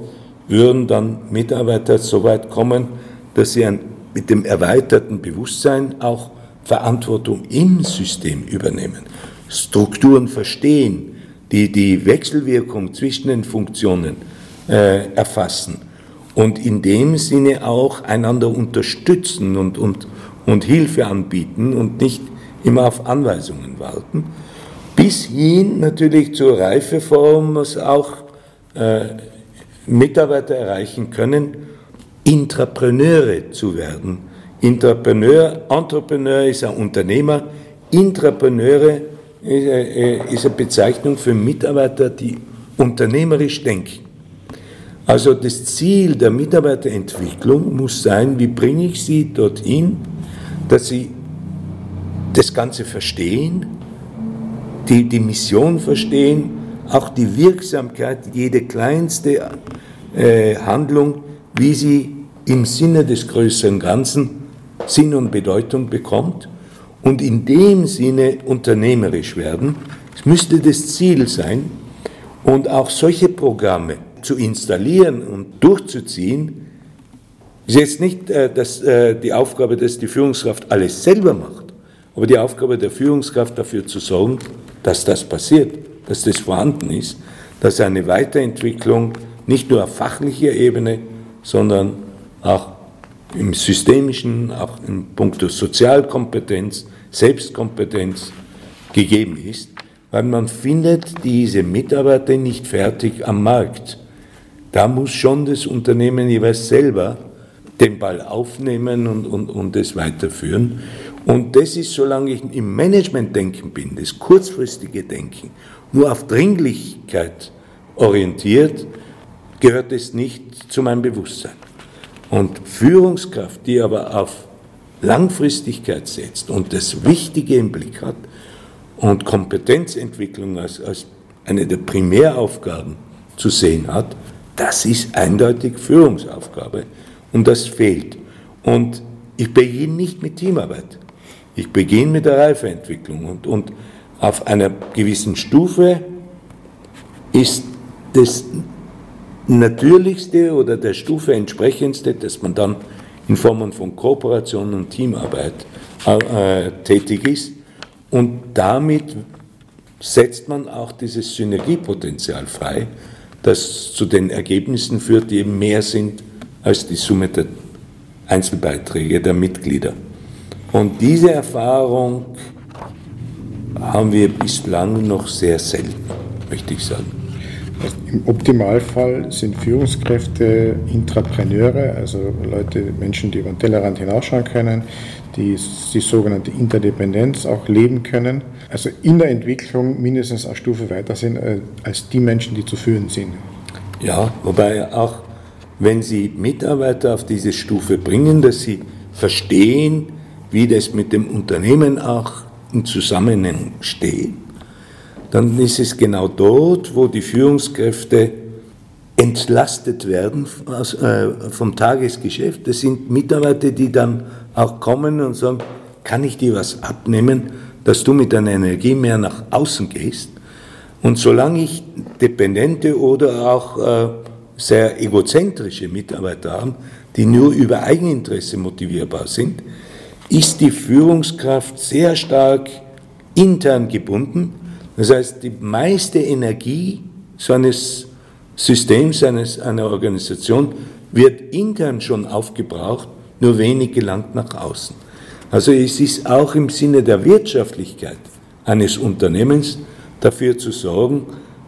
würden dann Mitarbeiter so weit kommen, dass sie mit dem erweiterten Bewusstsein auch Verantwortung im System übernehmen, Strukturen verstehen, die die Wechselwirkung zwischen den Funktionen äh, erfassen und in dem Sinne auch einander unterstützen und, und, und Hilfe anbieten und nicht immer auf Anweisungen warten, bis hin natürlich zur Reifeform, was auch äh, Mitarbeiter erreichen können, Intrapreneure zu werden. Intrapreneur, Entrepreneur ist ein Unternehmer, Intrapreneure äh, ist eine Bezeichnung für Mitarbeiter, die unternehmerisch denken. Also das Ziel der Mitarbeiterentwicklung muss sein, wie bringe ich sie dorthin, dass sie das Ganze verstehen, die, die Mission verstehen, auch die Wirksamkeit, jede kleinste äh, Handlung, wie sie im Sinne des größeren Ganzen Sinn und Bedeutung bekommt und in dem Sinne unternehmerisch werden. Es müsste das Ziel sein und auch solche Programme zu installieren und durchzuziehen, ist jetzt nicht äh, das, äh, die Aufgabe, dass die Führungskraft alles selber macht, aber die Aufgabe der Führungskraft dafür zu sorgen, dass das passiert, dass das vorhanden ist, dass eine Weiterentwicklung nicht nur auf fachlicher Ebene, sondern auch im systemischen, auch im Punkt der Sozialkompetenz, Selbstkompetenz gegeben ist, weil man findet diese Mitarbeiter nicht fertig am Markt. Da muss schon das Unternehmen jeweils selber den Ball aufnehmen und, und, und es weiterführen. Und das ist, solange ich im Management-Denken bin, das kurzfristige Denken, nur auf Dringlichkeit orientiert, gehört es nicht zu meinem Bewusstsein. Und Führungskraft, die aber auf Langfristigkeit setzt und das Wichtige im Blick hat und Kompetenzentwicklung als, als eine der Primäraufgaben zu sehen hat, das ist eindeutig Führungsaufgabe und das fehlt. Und ich beginne nicht mit Teamarbeit. Ich beginne mit der Reifeentwicklung und, und auf einer gewissen Stufe ist das Natürlichste oder der Stufe entsprechendste, dass man dann in Formen von Kooperation und Teamarbeit äh, tätig ist. Und damit setzt man auch dieses Synergiepotenzial frei, das zu den Ergebnissen führt, die eben mehr sind als die Summe der Einzelbeiträge der Mitglieder. Und diese Erfahrung haben wir bislang noch sehr selten, möchte ich sagen. Im Optimalfall sind Führungskräfte Intrapreneure, also Leute, Menschen, die über den Tellerrand hinausschauen können, die die sogenannte Interdependenz auch leben können, also in der Entwicklung mindestens eine Stufe weiter sind äh, als die Menschen, die zu führen sind. Ja, wobei auch wenn Sie Mitarbeiter auf diese Stufe bringen, dass sie verstehen, wie das mit dem Unternehmen auch im Zusammenhang steht, dann ist es genau dort, wo die Führungskräfte entlastet werden äh, vom Tagesgeschäft. Das sind Mitarbeiter, die dann auch kommen und sagen, kann ich dir was abnehmen, dass du mit deiner Energie mehr nach außen gehst. Und solange ich dependente oder auch äh, sehr egozentrische Mitarbeiter habe, die nur über Eigeninteresse motivierbar sind, ist die Führungskraft sehr stark intern gebunden. Das heißt, die meiste Energie so eines Systems, eines, einer Organisation wird intern schon aufgebraucht, nur wenig gelangt nach außen. Also es ist auch im Sinne der Wirtschaftlichkeit eines Unternehmens dafür zu sorgen,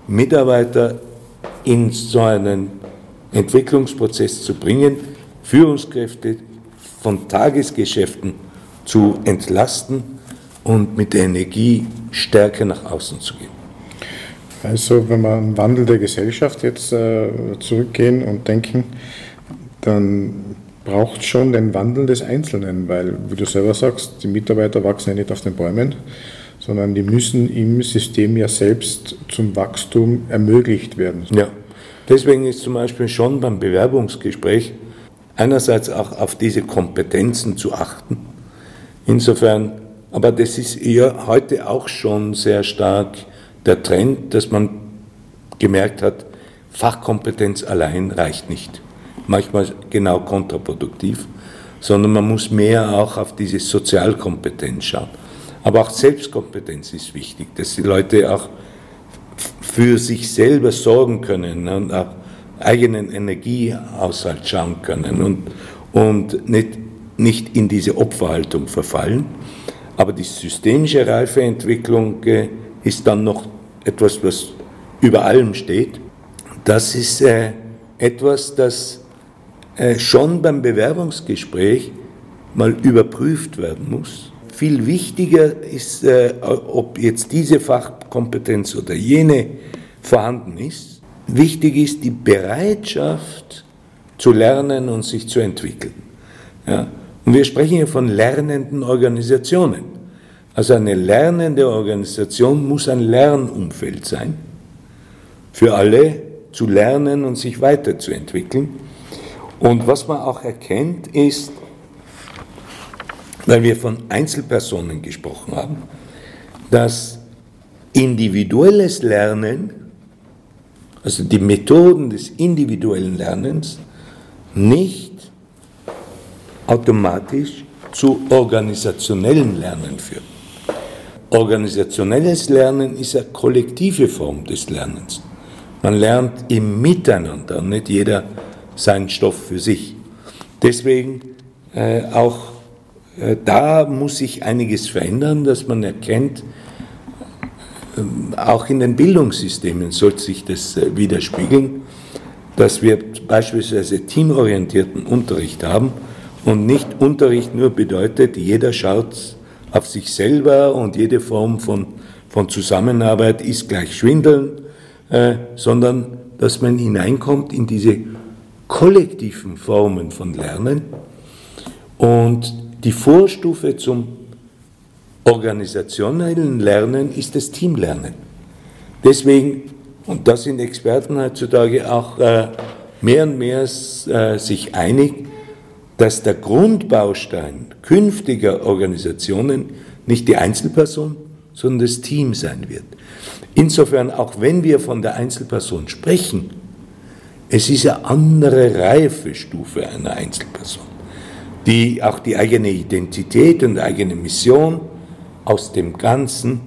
Mitarbeiter in so einen Entwicklungsprozess zu bringen, Führungskräfte von Tagesgeschäften zu entlasten und mit der Energie stärker nach außen zu gehen. Also wenn wir an Wandel der Gesellschaft jetzt äh, zurückgehen und denken, dann braucht schon den Wandel des Einzelnen, weil, wie du selber sagst, die Mitarbeiter wachsen ja nicht auf den Bäumen, sondern die müssen im System ja selbst zum Wachstum ermöglicht werden. Ja, deswegen ist zum Beispiel schon beim Bewerbungsgespräch einerseits auch auf diese Kompetenzen zu achten. Insofern, aber das ist eher heute auch schon sehr stark der Trend, dass man gemerkt hat, Fachkompetenz allein reicht nicht manchmal genau kontraproduktiv, sondern man muss mehr auch auf diese Sozialkompetenz schauen. Aber auch Selbstkompetenz ist wichtig, dass die Leute auch für sich selber sorgen können und auch eigenen Energiehaushalt schauen können und, und nicht, nicht in diese Opferhaltung verfallen. Aber die systemische Reifeentwicklung äh, ist dann noch etwas, was über allem steht. Das ist äh, etwas, das äh, schon beim Bewerbungsgespräch mal überprüft werden muss. Viel wichtiger ist, ob jetzt diese Fachkompetenz oder jene vorhanden ist. Wichtig ist die Bereitschaft zu lernen und sich zu entwickeln. Ja? Und wir sprechen hier von lernenden Organisationen. Also eine lernende Organisation muss ein Lernumfeld sein, für alle zu lernen und sich weiterzuentwickeln. Und was man auch erkennt, ist, weil wir von Einzelpersonen gesprochen haben, dass individuelles Lernen, also die Methoden des individuellen Lernens, nicht automatisch zu organisationellen Lernen führen. Organisationelles Lernen ist eine kollektive Form des Lernens. Man lernt im Miteinander, nicht jeder seinen Stoff für sich. Deswegen äh, auch äh, da muss sich einiges verändern, dass man erkennt, äh, auch in den Bildungssystemen sollte sich das äh, widerspiegeln, dass wir beispielsweise teamorientierten Unterricht haben und nicht Unterricht nur bedeutet, jeder schaut auf sich selber und jede Form von, von Zusammenarbeit ist gleich Schwindeln, äh, sondern dass man hineinkommt in diese kollektiven Formen von Lernen und die Vorstufe zum organisationellen Lernen ist das Teamlernen. Deswegen, und da sind Experten heutzutage auch äh, mehr und mehr äh, sich einig, dass der Grundbaustein künftiger Organisationen nicht die Einzelperson, sondern das Team sein wird. Insofern, auch wenn wir von der Einzelperson sprechen, es ist eine andere Reifestufe einer Einzelperson, die auch die eigene Identität und eigene Mission aus dem Ganzen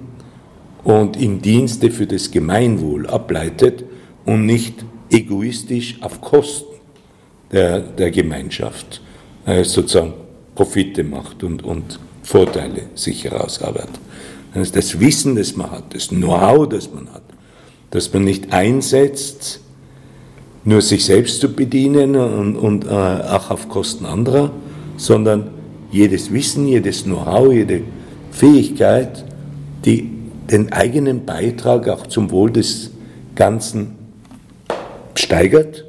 und im Dienste für das Gemeinwohl ableitet und nicht egoistisch auf Kosten der, der Gemeinschaft sozusagen Profite macht und, und Vorteile sich herausarbeitet. Das ist das Wissen, das man hat, das Know-how, das man hat, das man nicht einsetzt, nur sich selbst zu bedienen und, und äh, auch auf Kosten anderer, sondern jedes Wissen, jedes Know-how, jede Fähigkeit, die den eigenen Beitrag auch zum Wohl des Ganzen steigert.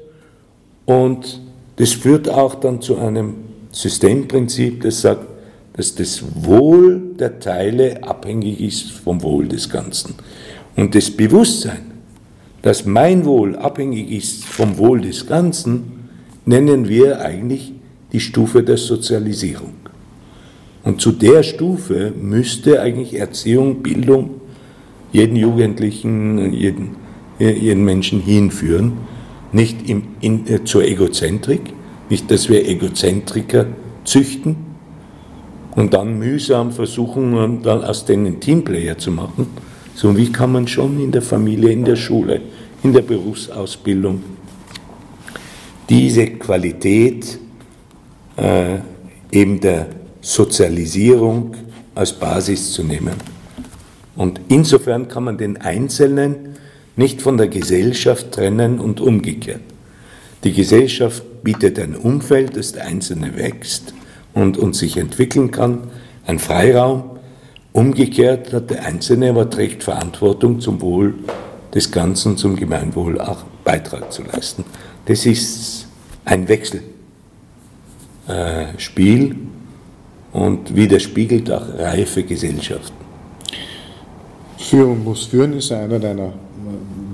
Und das führt auch dann zu einem Systemprinzip, das sagt, dass das Wohl der Teile abhängig ist vom Wohl des Ganzen. Und das Bewusstsein, dass mein Wohl abhängig ist vom Wohl des Ganzen, nennen wir eigentlich die Stufe der Sozialisierung. Und zu der Stufe müsste eigentlich Erziehung, Bildung jeden Jugendlichen, jeden, jeden Menschen hinführen. Nicht im, in, äh, zur Egozentrik, nicht, dass wir Egozentriker züchten und dann mühsam versuchen, dann aus denen Teamplayer zu machen, sondern wie kann man schon in der Familie, in der Schule, in der Berufsausbildung diese Qualität äh, eben der Sozialisierung als Basis zu nehmen. Und insofern kann man den Einzelnen nicht von der Gesellschaft trennen und umgekehrt. Die Gesellschaft bietet ein Umfeld, das der Einzelne wächst und, und sich entwickeln kann, ein Freiraum. Umgekehrt hat der Einzelne aber trägt Verantwortung zum Wohl des Ganzen, zum Gemeinwohl auch Beitrag zu leisten. Das ist ein Wechselspiel äh, und widerspiegelt auch reife Gesellschaften. Führung muss führen ist einer deiner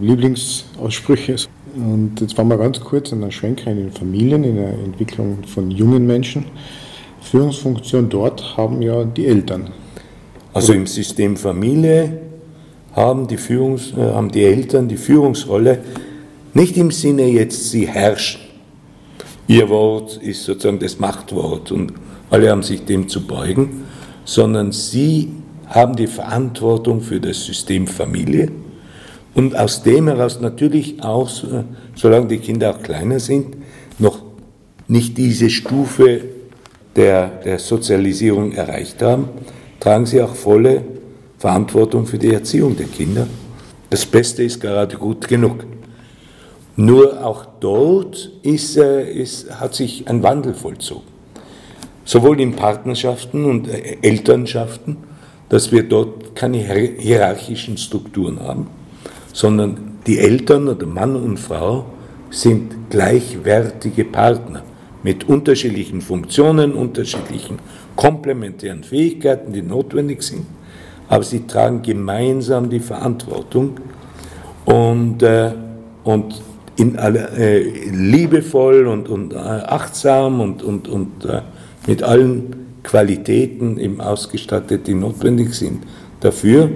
Lieblingsaussprüche. Und jetzt waren wir ganz kurz an der Schwenker in den Familien, in der Entwicklung von jungen Menschen. Führungsfunktion dort haben ja die Eltern. Also im System Familie haben die, Führungs-, äh, haben die Eltern die Führungsrolle, nicht im Sinne jetzt, sie herrschen, Ihr Wort ist sozusagen das Machtwort und alle haben sich dem zu beugen, sondern sie haben die Verantwortung für das System Familie und aus dem heraus natürlich auch, solange die Kinder auch kleiner sind, noch nicht diese Stufe der, der Sozialisierung erreicht haben, tragen sie auch volle Verantwortung für die Erziehung der Kinder. Das Beste ist gerade gut genug. Nur auch dort ist, äh, ist, hat sich ein Wandel vollzogen. Sowohl in Partnerschaften und äh, Elternschaften, dass wir dort keine hierarchischen Strukturen haben, sondern die Eltern oder Mann und Frau sind gleichwertige Partner mit unterschiedlichen Funktionen, unterschiedlichen komplementären Fähigkeiten, die notwendig sind, aber sie tragen gemeinsam die Verantwortung und, äh, und in alle, äh, liebevoll und, und äh, achtsam und, und, und äh, mit allen Qualitäten eben ausgestattet, die notwendig sind. Dafür,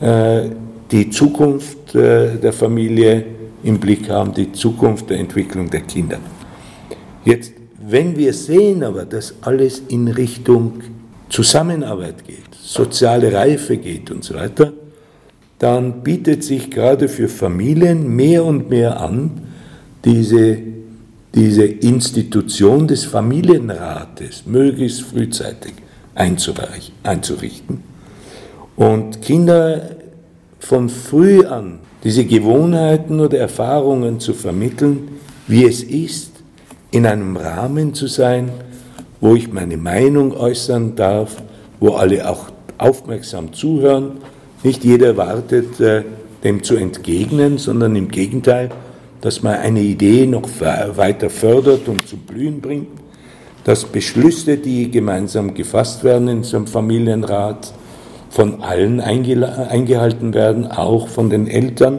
äh, die Zukunft äh, der Familie im Blick haben, die Zukunft der Entwicklung der Kinder. Jetzt, wenn wir sehen aber, dass alles in Richtung Zusammenarbeit geht, soziale Reife geht und so weiter, dann bietet sich gerade für Familien mehr und mehr an, diese, diese Institution des Familienrates möglichst frühzeitig einzurichten und Kinder von früh an diese Gewohnheiten oder Erfahrungen zu vermitteln, wie es ist, in einem Rahmen zu sein, wo ich meine Meinung äußern darf, wo alle auch aufmerksam zuhören. Nicht jeder erwartet, äh, dem zu entgegnen, sondern im Gegenteil, dass man eine Idee noch weiter fördert und zum Blühen bringt, dass Beschlüsse, die gemeinsam gefasst werden in so einem Familienrat, von allen eingehalten werden, auch von den Eltern,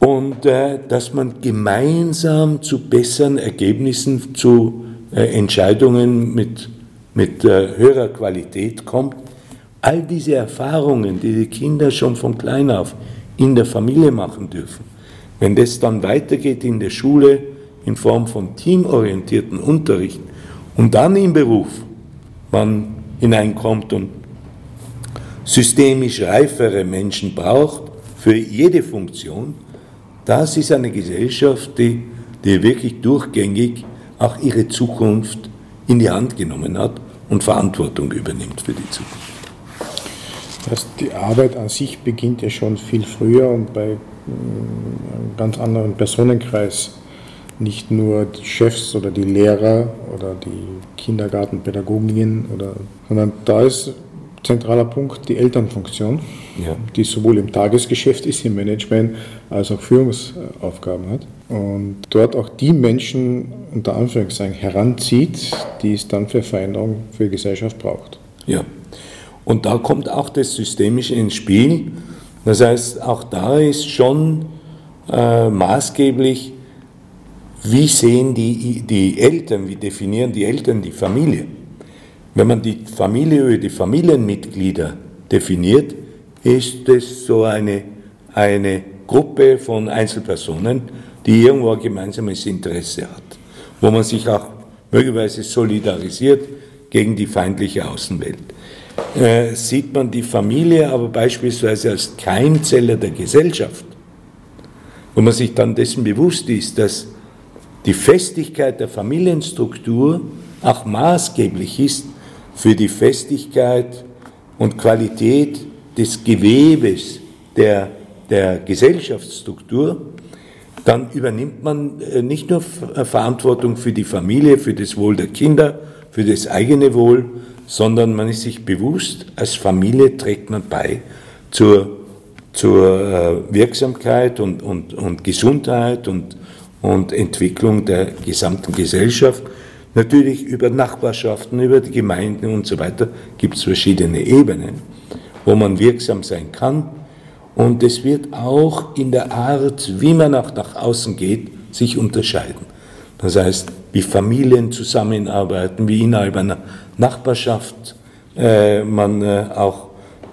und äh, dass man gemeinsam zu besseren Ergebnissen, zu äh, Entscheidungen mit, mit höherer Qualität kommt, all diese Erfahrungen, die die Kinder schon von klein auf in der Familie machen dürfen, wenn das dann weitergeht in der Schule in Form von teamorientierten Unterricht und dann im Beruf man hineinkommt und systemisch reifere Menschen braucht für jede Funktion, das ist eine Gesellschaft, die, die wirklich durchgängig auch ihre Zukunft in die Hand genommen hat und Verantwortung übernimmt für die Zukunft. Das die Arbeit an sich beginnt ja schon viel früher und bei mm, einem ganz anderen Personenkreis. Nicht nur die Chefs oder die Lehrer oder die Kindergartenpädagoginnen, oder, sondern da ist zentraler Punkt die Elternfunktion, ja. die sowohl im Tagesgeschäft ist, im Management, als auch Führungsaufgaben hat. Und dort auch die Menschen unter Anführungszeichen heranzieht, die es dann für Veränderung für die Gesellschaft braucht. Ja. Und da kommt auch das Systemische ins Spiel. Das heißt, auch da ist schon äh, maßgeblich, wie sehen die, die Eltern, wie definieren die Eltern die Familie. Wenn man die Familie, die Familienmitglieder definiert, ist es so eine, eine Gruppe von Einzelpersonen, die irgendwo ein gemeinsames Interesse hat, wo man sich auch möglicherweise solidarisiert gegen die feindliche Außenwelt. Äh, sieht man die Familie aber beispielsweise als Keimzelle der Gesellschaft, wo man sich dann dessen bewusst ist, dass die Festigkeit der Familienstruktur auch maßgeblich ist für die Festigkeit und Qualität des Gewebes der, der Gesellschaftsstruktur, dann übernimmt man äh, nicht nur äh, Verantwortung für die Familie, für das Wohl der Kinder, für das eigene Wohl, sondern man ist sich bewusst, als Familie trägt man bei zur, zur äh, Wirksamkeit und, und, und Gesundheit und, und Entwicklung der gesamten Gesellschaft. Natürlich über Nachbarschaften, über die Gemeinden und so weiter gibt es verschiedene Ebenen, wo man wirksam sein kann. Und es wird auch in der Art, wie man auch nach außen geht, sich unterscheiden. Das heißt, wie Familien zusammenarbeiten, wie innerhalb einer Nachbarschaft äh, man äh, auch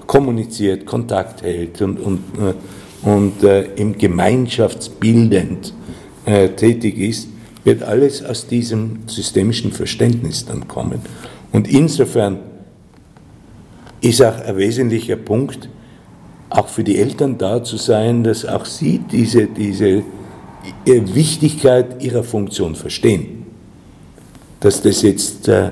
kommuniziert, Kontakt hält und, und, äh, und äh, im Gemeinschaftsbildend äh, tätig ist, wird alles aus diesem systemischen Verständnis dann kommen. Und insofern ist auch ein wesentlicher Punkt, auch für die Eltern da zu sein, dass auch sie diese, diese Wichtigkeit ihrer Funktion verstehen. Dass das jetzt äh,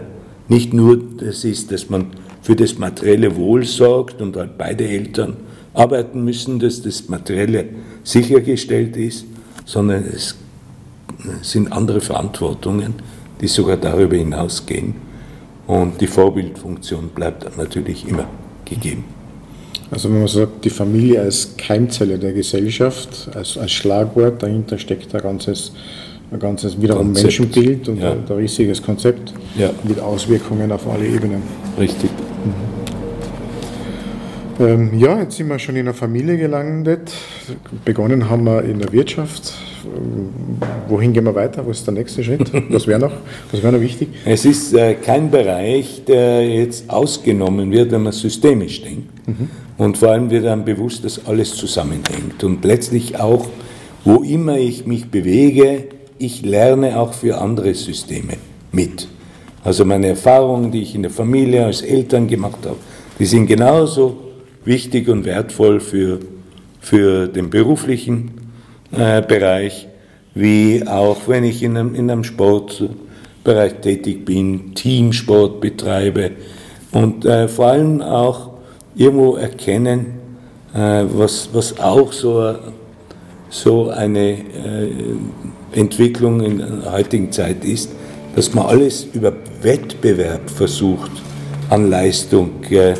nicht nur das ist, dass man für das materielle Wohl sorgt und halt beide Eltern arbeiten müssen, dass das materielle sichergestellt ist, sondern es sind andere Verantwortungen, die sogar darüber hinausgehen. Und die Vorbildfunktion bleibt natürlich immer gegeben. Also wenn man sagt, die Familie als Keimzelle der Gesellschaft, als, als Schlagwort, dahinter steckt ein ganzes, ein ganzes wiederum Konzept. Menschenbild und ja. ein, ein, riesiges Konzept ja. mit Auswirkungen auf alle Ebenen. Richtig. Mhm. Ähm, ja, jetzt sind wir schon in der Familie gelandet. Begonnen haben wir in der Wirtschaft, wohin gehen wir weiter? Was ist der nächste Schritt? *laughs* Was wäre noch, wär noch wichtig? Es ist äh, kein Bereich, der jetzt ausgenommen wird, wenn man systemisch denkt. Mhm. Und vor allem wird einem bewusst, dass alles zusammenhängt. Und letztlich auch, wo immer ich mich bewege, ich lerne auch für andere Systeme mit. Also meine Erfahrungen, die ich in der Familie als Eltern gemacht habe, die sind genauso wichtig und wertvoll für, für den beruflichen äh, Bereich, wie auch wenn ich in einem, in einem Sportbereich tätig bin, Teamsport betreibe und äh, vor allem auch irgendwo erkennen, äh, was, was auch so, so eine äh, Entwicklung in der heutigen Zeit ist, dass man alles über Wettbewerb versucht an Leistung äh,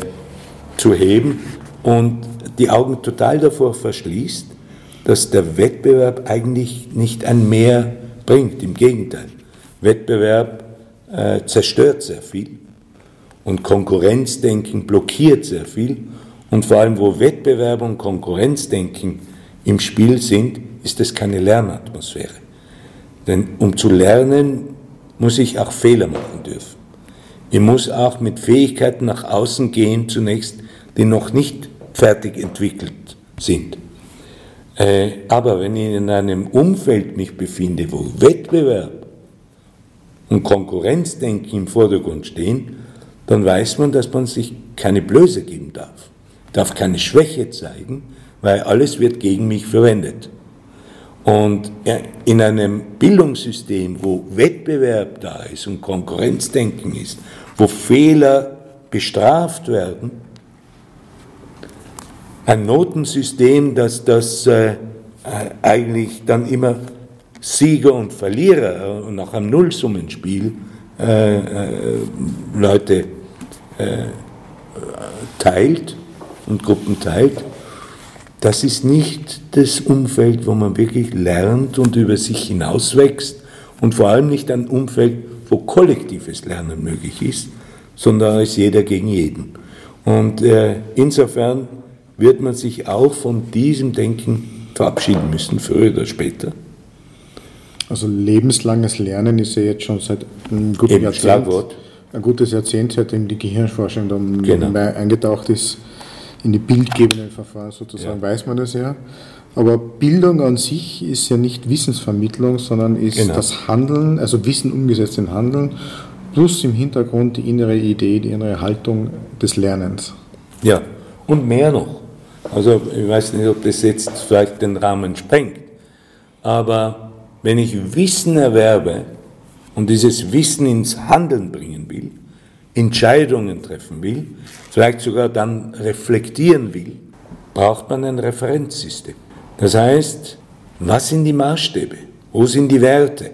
zu heben und die Augen total davor verschließt, dass der Wettbewerb eigentlich nicht ein Mehr bringt. Im Gegenteil, Wettbewerb äh, zerstört sehr viel und Konkurrenzdenken blockiert sehr viel. Und vor allem, wo Wettbewerb und Konkurrenzdenken im Spiel sind, ist es keine Lernatmosphäre. Denn um zu lernen, muss ich auch Fehler machen dürfen. Ich muss auch mit Fähigkeiten nach außen gehen, zunächst, die noch nicht fertig entwickelt sind. Äh, aber wenn ich in einem Umfeld mich befinde, wo Wettbewerb und Konkurrenzdenken im Vordergrund stehen, dann weiß man, dass man sich keine Blöße geben darf, darf keine Schwäche zeigen, weil alles wird gegen mich verwendet. Und in einem Bildungssystem, wo Wettbewerb da ist und Konkurrenzdenken ist, wo Fehler bestraft werden, ein Notensystem, das das äh, eigentlich dann immer Sieger und Verlierer und nach einem Nullsummenspiel äh, äh, Leute äh, teilt und Gruppen teilt, das ist nicht das Umfeld, wo man wirklich lernt und über sich hinauswächst und vor allem nicht ein Umfeld, wo kollektives Lernen möglich ist, sondern ist jeder gegen jeden. Und äh, insofern wird man sich auch von diesem Denken verabschieden müssen, früher oder später. Also lebenslanges Lernen ist ja jetzt schon seit einem guten Eben Jahrzehnt ein gutes Jahrzehnt, seitdem die Gehirnforschung dann genau. eingetaucht ist, in die bildgebenden Verfahren sozusagen, ja. weiß man das ja. Aber Bildung an sich ist ja nicht Wissensvermittlung, sondern ist genau. das Handeln, also Wissen umgesetzt in Handeln, plus im Hintergrund die innere Idee, die innere Haltung des Lernens. Ja, und mehr noch. Also ich weiß nicht, ob das jetzt vielleicht den Rahmen sprengt, aber wenn ich Wissen erwerbe und dieses Wissen ins Handeln bringen will, Entscheidungen treffen will, vielleicht sogar dann reflektieren will, braucht man ein Referenzsystem. Das heißt, was sind die Maßstäbe? Wo sind die Werte?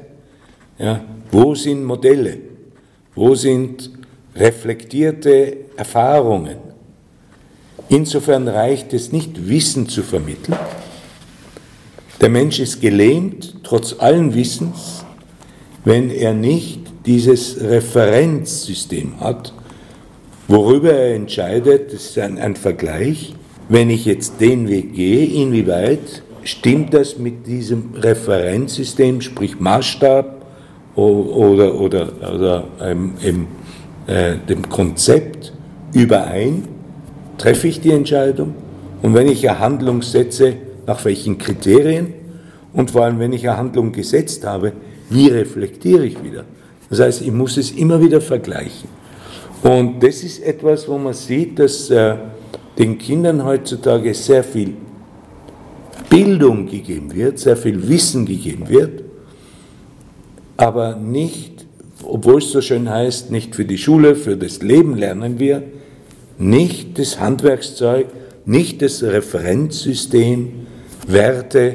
Ja, wo sind Modelle? Wo sind reflektierte Erfahrungen? Insofern reicht es nicht, Wissen zu vermitteln. Der Mensch ist gelähmt, trotz allen Wissens, wenn er nicht dieses Referenzsystem hat, worüber er entscheidet, das ist ein, ein Vergleich, wenn ich jetzt den Weg gehe, inwieweit stimmt das mit diesem Referenzsystem, sprich Maßstab oder, oder, oder ähm, im, äh, dem Konzept überein? Treffe ich die Entscheidung? Und wenn ich eine Handlung setze, nach welchen Kriterien? Und vor allem, wenn ich eine Handlung gesetzt habe, wie reflektiere ich wieder? Das heißt, ich muss es immer wieder vergleichen. Und das ist etwas, wo man sieht, dass äh, den Kindern heutzutage sehr viel Bildung gegeben wird, sehr viel Wissen gegeben wird, aber nicht, obwohl es so schön heißt, nicht für die Schule, für das Leben lernen wir, nicht das Handwerkszeug, nicht das Referenzsystem, Werte,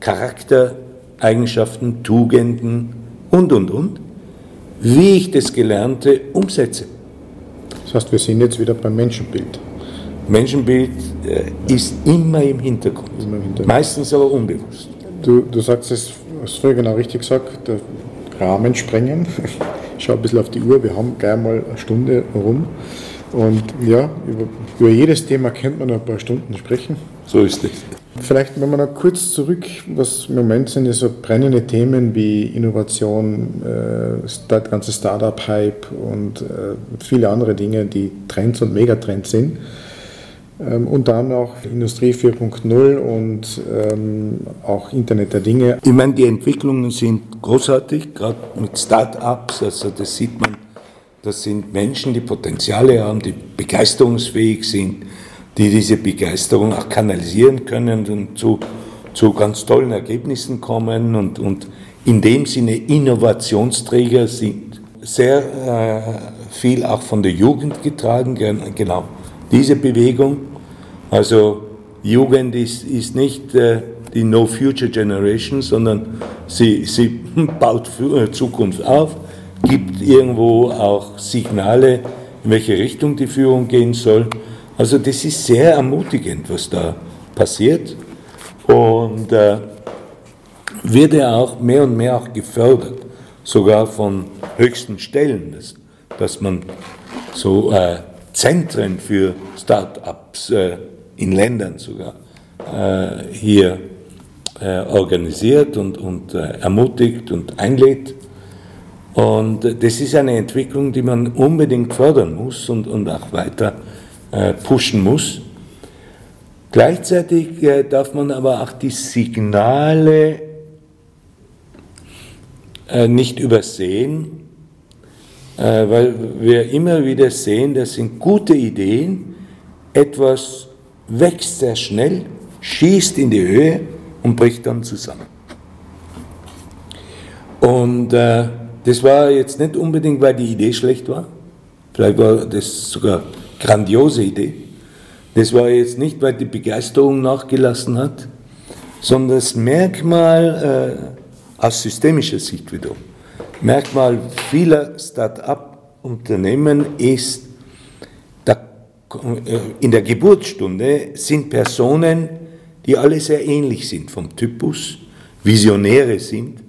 Charaktereigenschaften, Tugenden und, und, und, wie ich das Gelernte umsetze. Das heißt, wir sind jetzt wieder beim Menschenbild. Menschenbild äh, ist immer im Hintergrund, immer im Hintergrund. meistens aber unbewusst. Du, du sagst es, hast früher genau richtig gesagt, der Rahmen sprengen. *laughs* Ich schaue ein bisschen auf die Uhr, wir haben gleich mal eine Stunde rum. Und ja, über, über jedes Thema könnte man noch ein paar Stunden sprechen. So ist es. Vielleicht, wenn wir noch kurz zurück, was im Moment sind, so brennende Themen wie Innovation, äh, der ganze Startup-Hype und äh, viele andere Dinge, die Trends und Megatrends sind. Ähm, unter anderem auch Industrie 4.0 und ähm, auch Internet der Dinge. Ich meine, die Entwicklungen sind großartig, gerade mit Start-ups, also das sieht man, das sind Menschen, die Potenziale haben, die begeisterungsfähig sind, die diese Begeisterung auch kanalisieren können und zu, zu ganz tollen Ergebnissen kommen und, und in dem Sinne Innovationsträger sind. Sehr äh, viel auch von der Jugend getragen, genau diese Bewegung. Also Jugend ist, ist nicht äh, die No Future Generation, sondern sie, sie *laughs* baut äh, Zukunft auf, gibt irgendwo auch Signale, in welche Richtung die Führung gehen soll. Also das ist sehr ermutigend, was da passiert und äh, wird ja auch mehr und mehr auch gefördert, sogar von höchsten Stellen, dass, dass man so äh, Zentren für Start-ups äh, in Ländern sogar äh, hier äh, organisiert und, und äh, ermutigt und einlädt. Und das ist eine Entwicklung, die man unbedingt fördern muss und, und auch weiter äh, pushen muss. Gleichzeitig äh, darf man aber auch die Signale nicht übersehen, äh, weil wir immer wieder sehen, das sind gute Ideen, etwas wächst sehr schnell, schießt in die Höhe und bricht dann zusammen. Und äh, das war jetzt nicht unbedingt, weil die Idee schlecht war, vielleicht war das sogar eine grandiose Idee. Das war jetzt nicht, weil die Begeisterung nachgelassen hat, sondern das Merkmal äh, aus systemischer Sicht wiederum Merkmal vieler Start-up-Unternehmen ist, in der Geburtsstunde sind Personen, die alle sehr ähnlich sind vom Typus, Visionäre sind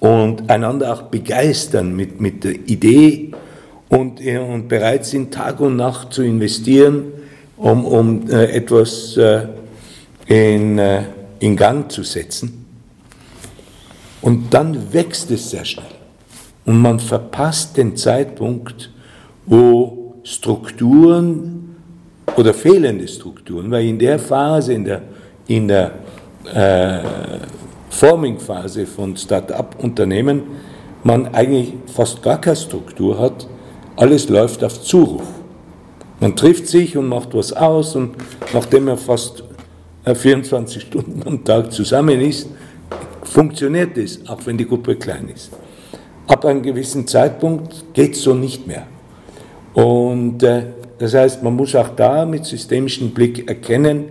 und einander auch begeistern mit, mit der Idee und, und bereit sind, Tag und Nacht zu investieren, um, um äh, etwas äh, in, äh, in Gang zu setzen. Und dann wächst es sehr schnell. Und man verpasst den Zeitpunkt, wo Strukturen oder fehlende Strukturen, weil in der Phase, in der, in der äh, Forming-Phase von Start-up-Unternehmen, man eigentlich fast gar keine Struktur hat, alles läuft auf Zuruf. Man trifft sich und macht was aus und nachdem er fast 24 äh, Stunden am Tag zusammen ist, funktioniert es, auch wenn die Gruppe klein ist. Ab einem gewissen Zeitpunkt geht es so nicht mehr. Und äh, das heißt, man muss auch da mit systemischem Blick erkennen,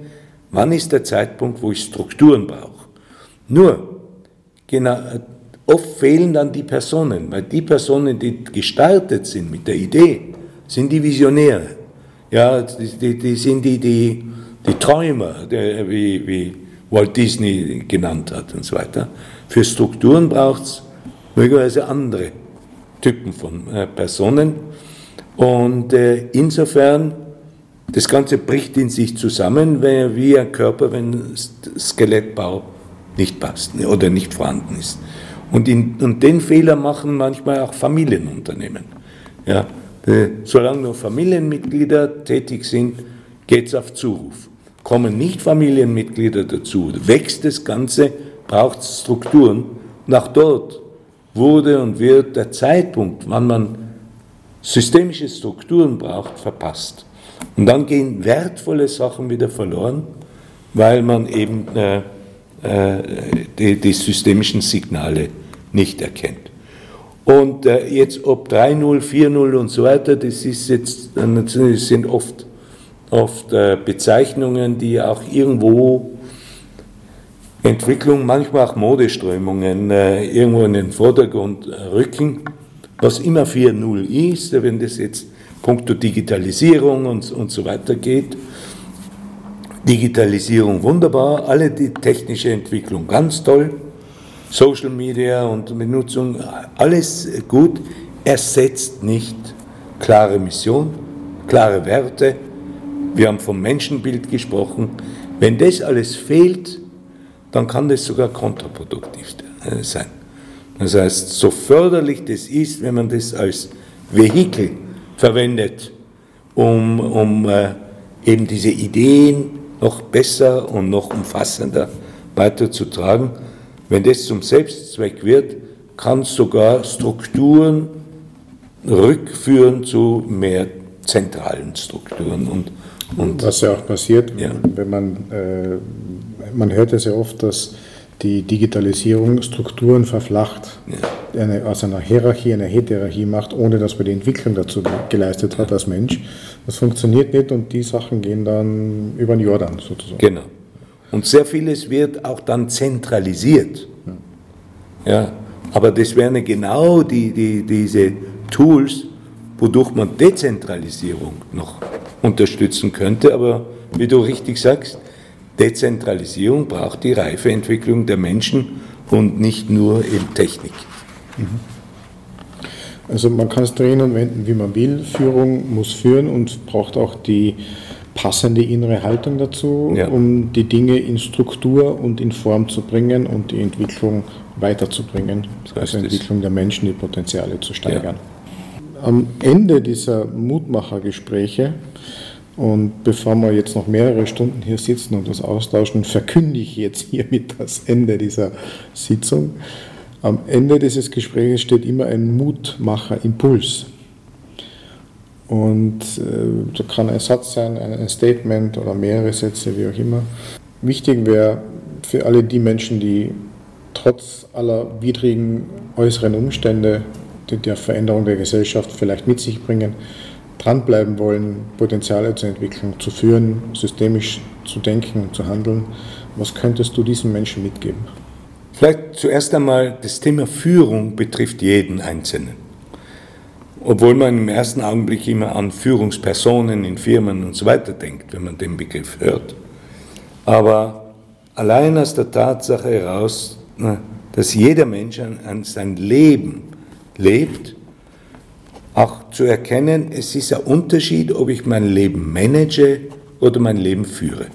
wann ist der Zeitpunkt, wo ich Strukturen brauche. Nur, genau, oft fehlen dann die Personen, weil die Personen, die gestartet sind mit der Idee, sind die Visionäre. Ja, die, die, sind die, die, die Träumer, die, wie, wie Walt Disney genannt hat und so weiter. Für Strukturen braucht es möglicherweise andere Typen von äh, Personen. Und äh, insofern, das Ganze bricht in sich zusammen, wie ein Körper, wenn Skelettbau nicht passt ne, oder nicht vorhanden ist. Und, in, und den Fehler machen manchmal auch Familienunternehmen. Ja, äh, solange nur Familienmitglieder tätig sind, geht es auf Zuruf. Kommen nicht Familienmitglieder dazu, wächst das Ganze, braucht Strukturen. Nach dort wurde und wird der Zeitpunkt, wann man systemische Strukturen braucht, verpasst. Und dann gehen wertvolle Sachen wieder verloren, weil man eben äh, die, die, systemischen Signale nicht erkennt. Und äh, jetzt ob 3.0, 4.0 und so weiter, das ist jetzt, das sind oft, oft äh, Bezeichnungen, die auch irgendwo Entwicklung, manchmal auch Modeströmungen äh, irgendwo in den Vordergrund rücken, was immer 4.0 ist, wenn das jetzt punkto Digitalisierung und, und so weiter geht. Digitalisierung wunderbar, alle die technische Entwicklung ganz toll, Social Media und Benutzung, alles gut, ersetzt nicht klare Mission, klare Werte. Wir haben vom Menschenbild gesprochen. Wenn das alles fehlt, dann kann das sogar kontraproduktiv sein. Das heißt, so förderlich das ist, wenn man das als Vehikel verwendet, um, um äh, eben diese Ideen noch besser und noch umfassender weiterzutragen, wenn das zum Selbstzweck wird, kann es sogar Strukturen rückführen zu mehr zentralen Strukturen und und Was ja auch passiert, ja. wenn man, äh, man hört ja sehr oft, dass die Digitalisierung Strukturen verflacht, ja. Eine, aus einer Hierarchie eine Heterarchie macht, ohne dass man die Entwicklung dazu geleistet hat als Mensch. Das funktioniert nicht und die Sachen gehen dann über den Jordan sozusagen. Genau. Und sehr vieles wird auch dann zentralisiert. Ja. aber das wären genau die, die, diese Tools, wodurch man Dezentralisierung noch unterstützen könnte. Aber wie du richtig sagst, Dezentralisierung braucht die reife Entwicklung der Menschen und nicht nur in Technik. Mhm. Also man kann es drehen und wenden, wie man will. Führung muss führen und braucht auch die passende innere Haltung dazu, ja. um die Dinge in Struktur und in Form zu bringen und die Entwicklung weiterzubringen, so also die Entwicklung der Menschen, die Potenziale zu steigern. Ja. Am Ende dieser Mutmachergespräche und bevor wir jetzt noch mehrere Stunden hier sitzen und das austauschen, verkünde ich jetzt hiermit das Ende dieser Sitzung. Am Ende dieses Gesprächs steht immer ein Mutmacher-Impuls. Und äh, da kann ein Satz sein, ein Statement oder mehrere Sätze, wie auch immer. Wichtig wäre für alle die Menschen, die trotz aller widrigen äußeren Umstände die der Veränderung der Gesellschaft vielleicht mit sich bringen, dranbleiben wollen, Potenziale zu entwickeln, zu führen, systemisch zu denken, zu handeln. Was könntest du diesen Menschen mitgeben? Vielleicht zuerst einmal, das Thema Führung betrifft jeden Einzelnen. Obwohl man im ersten Augenblick immer an Führungspersonen in Firmen und so weiter denkt, wenn man den Begriff hört. Aber allein aus der Tatsache heraus, dass jeder Mensch an sein Leben lebt, auch zu erkennen, es ist ein Unterschied, ob ich mein Leben manage oder mein Leben führe.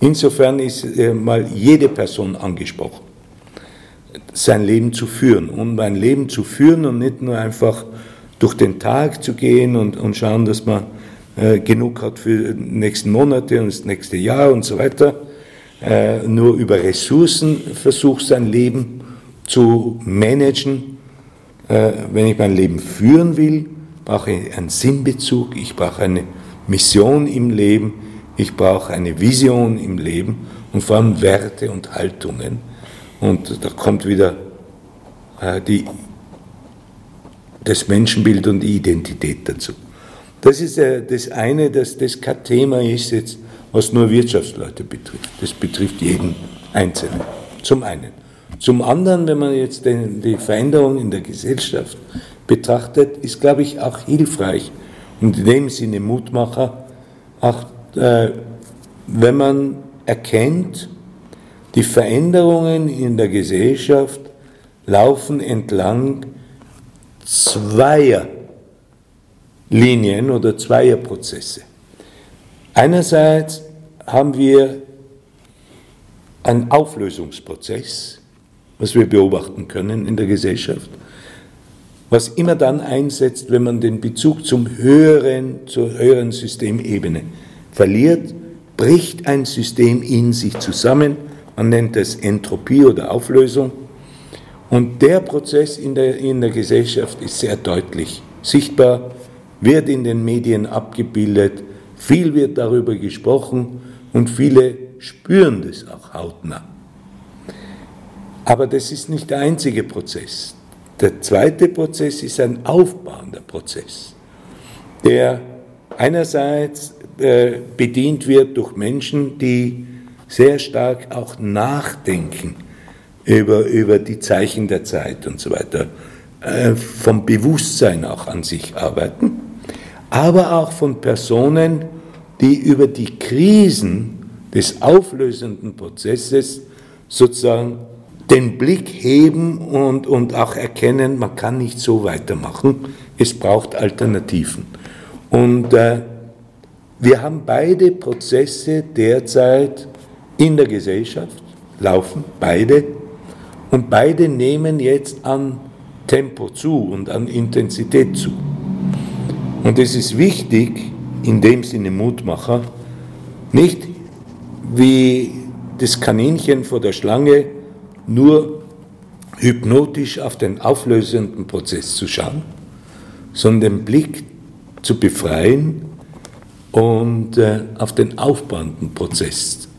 Insofern ist äh, mal jede Person angesprochen, sein Leben zu führen. Und mein Leben zu führen und nicht nur einfach durch den Tag zu gehen und, und schauen, dass man äh, genug hat für die nächsten Monate und das nächste Jahr und so weiter. Äh, nur über Ressourcen versucht sein Leben zu managen. Äh, wenn ich mein Leben führen will, brauche ich einen Sinnbezug, ich brauche eine Mission im Leben, ich brauche eine Vision im Leben und vor allem Werte und Haltungen. Und da kommt wieder äh, die, das Menschenbild und die Identität dazu. Das ist äh, das eine, dass das kein Thema ist jetzt, was nur Wirtschaftsleute betrifft. Das betrifft jeden Einzelnen. Zum einen. Zum anderen, wenn man jetzt die Veränderung in der Gesellschaft betrachtet, ist, glaube ich, auch hilfreich und in dem Sinne Mutmacher, auch äh, wenn man erkennt, die Veränderungen in der Gesellschaft laufen entlang zweier Linien oder zweier Prozesse. Einerseits haben wir einen Auflösungsprozess, was wir beobachten können in der Gesellschaft, was immer dann einsetzt, wenn man den Bezug zum höheren, zur höheren Systemebene verliert, bricht ein System in sich zusammen, man nennt es Entropie oder Auflösung, und der Prozess in der, in der Gesellschaft ist sehr deutlich sichtbar, wird in den Medien abgebildet, viel wird darüber gesprochen und viele spüren das auch hautnah. Aber das ist nicht der einzige Prozess. Der zweite Prozess ist ein aufbauender Prozess, der einerseits äh, bedient wird durch Menschen, die sehr stark auch nachdenken über, über die Zeichen der Zeit und so weiter, äh, vom Bewusstsein auch an sich arbeiten, aber auch von Personen, die über die Krisen des auflösenden Prozesses sozusagen den Blick heben und, und auch erkennen, man kann nicht so weitermachen, es braucht Alternativen. Und äh, wir haben beide Prozesse derzeit in der Gesellschaft laufen, beide, und beide nehmen jetzt an Tempo zu und an Intensität zu. Und es ist wichtig, in dem Sinne Mutmacher, nicht wie das Kaninchen vor der Schlange nur hypnotisch auf den auflösenden Prozess zu schauen, sondern den Blick zu befreien und äh, auf den aufbauenden Prozess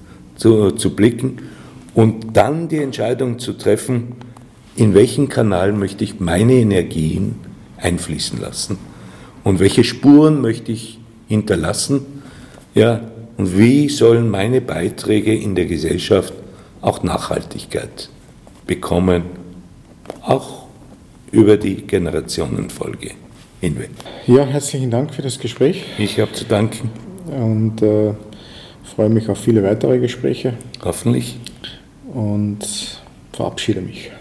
zu, zu blicken und dann die Entscheidung zu treffen, in welchen Kanal möchte ich meine Energien einfließen lassen und welche Spuren möchte ich hinterlassen, ja, und wie sollen meine Beiträge in der Gesellschaft auch Nachhaltigkeit bekommen, auch über die Generationenfolge hinweg. Ja, herzlichen Dank für das Gespräch. Ich habe zu danken. Und äh, freue mich auf viele weitere Gespräche. Hoffentlich und verabschiede mich.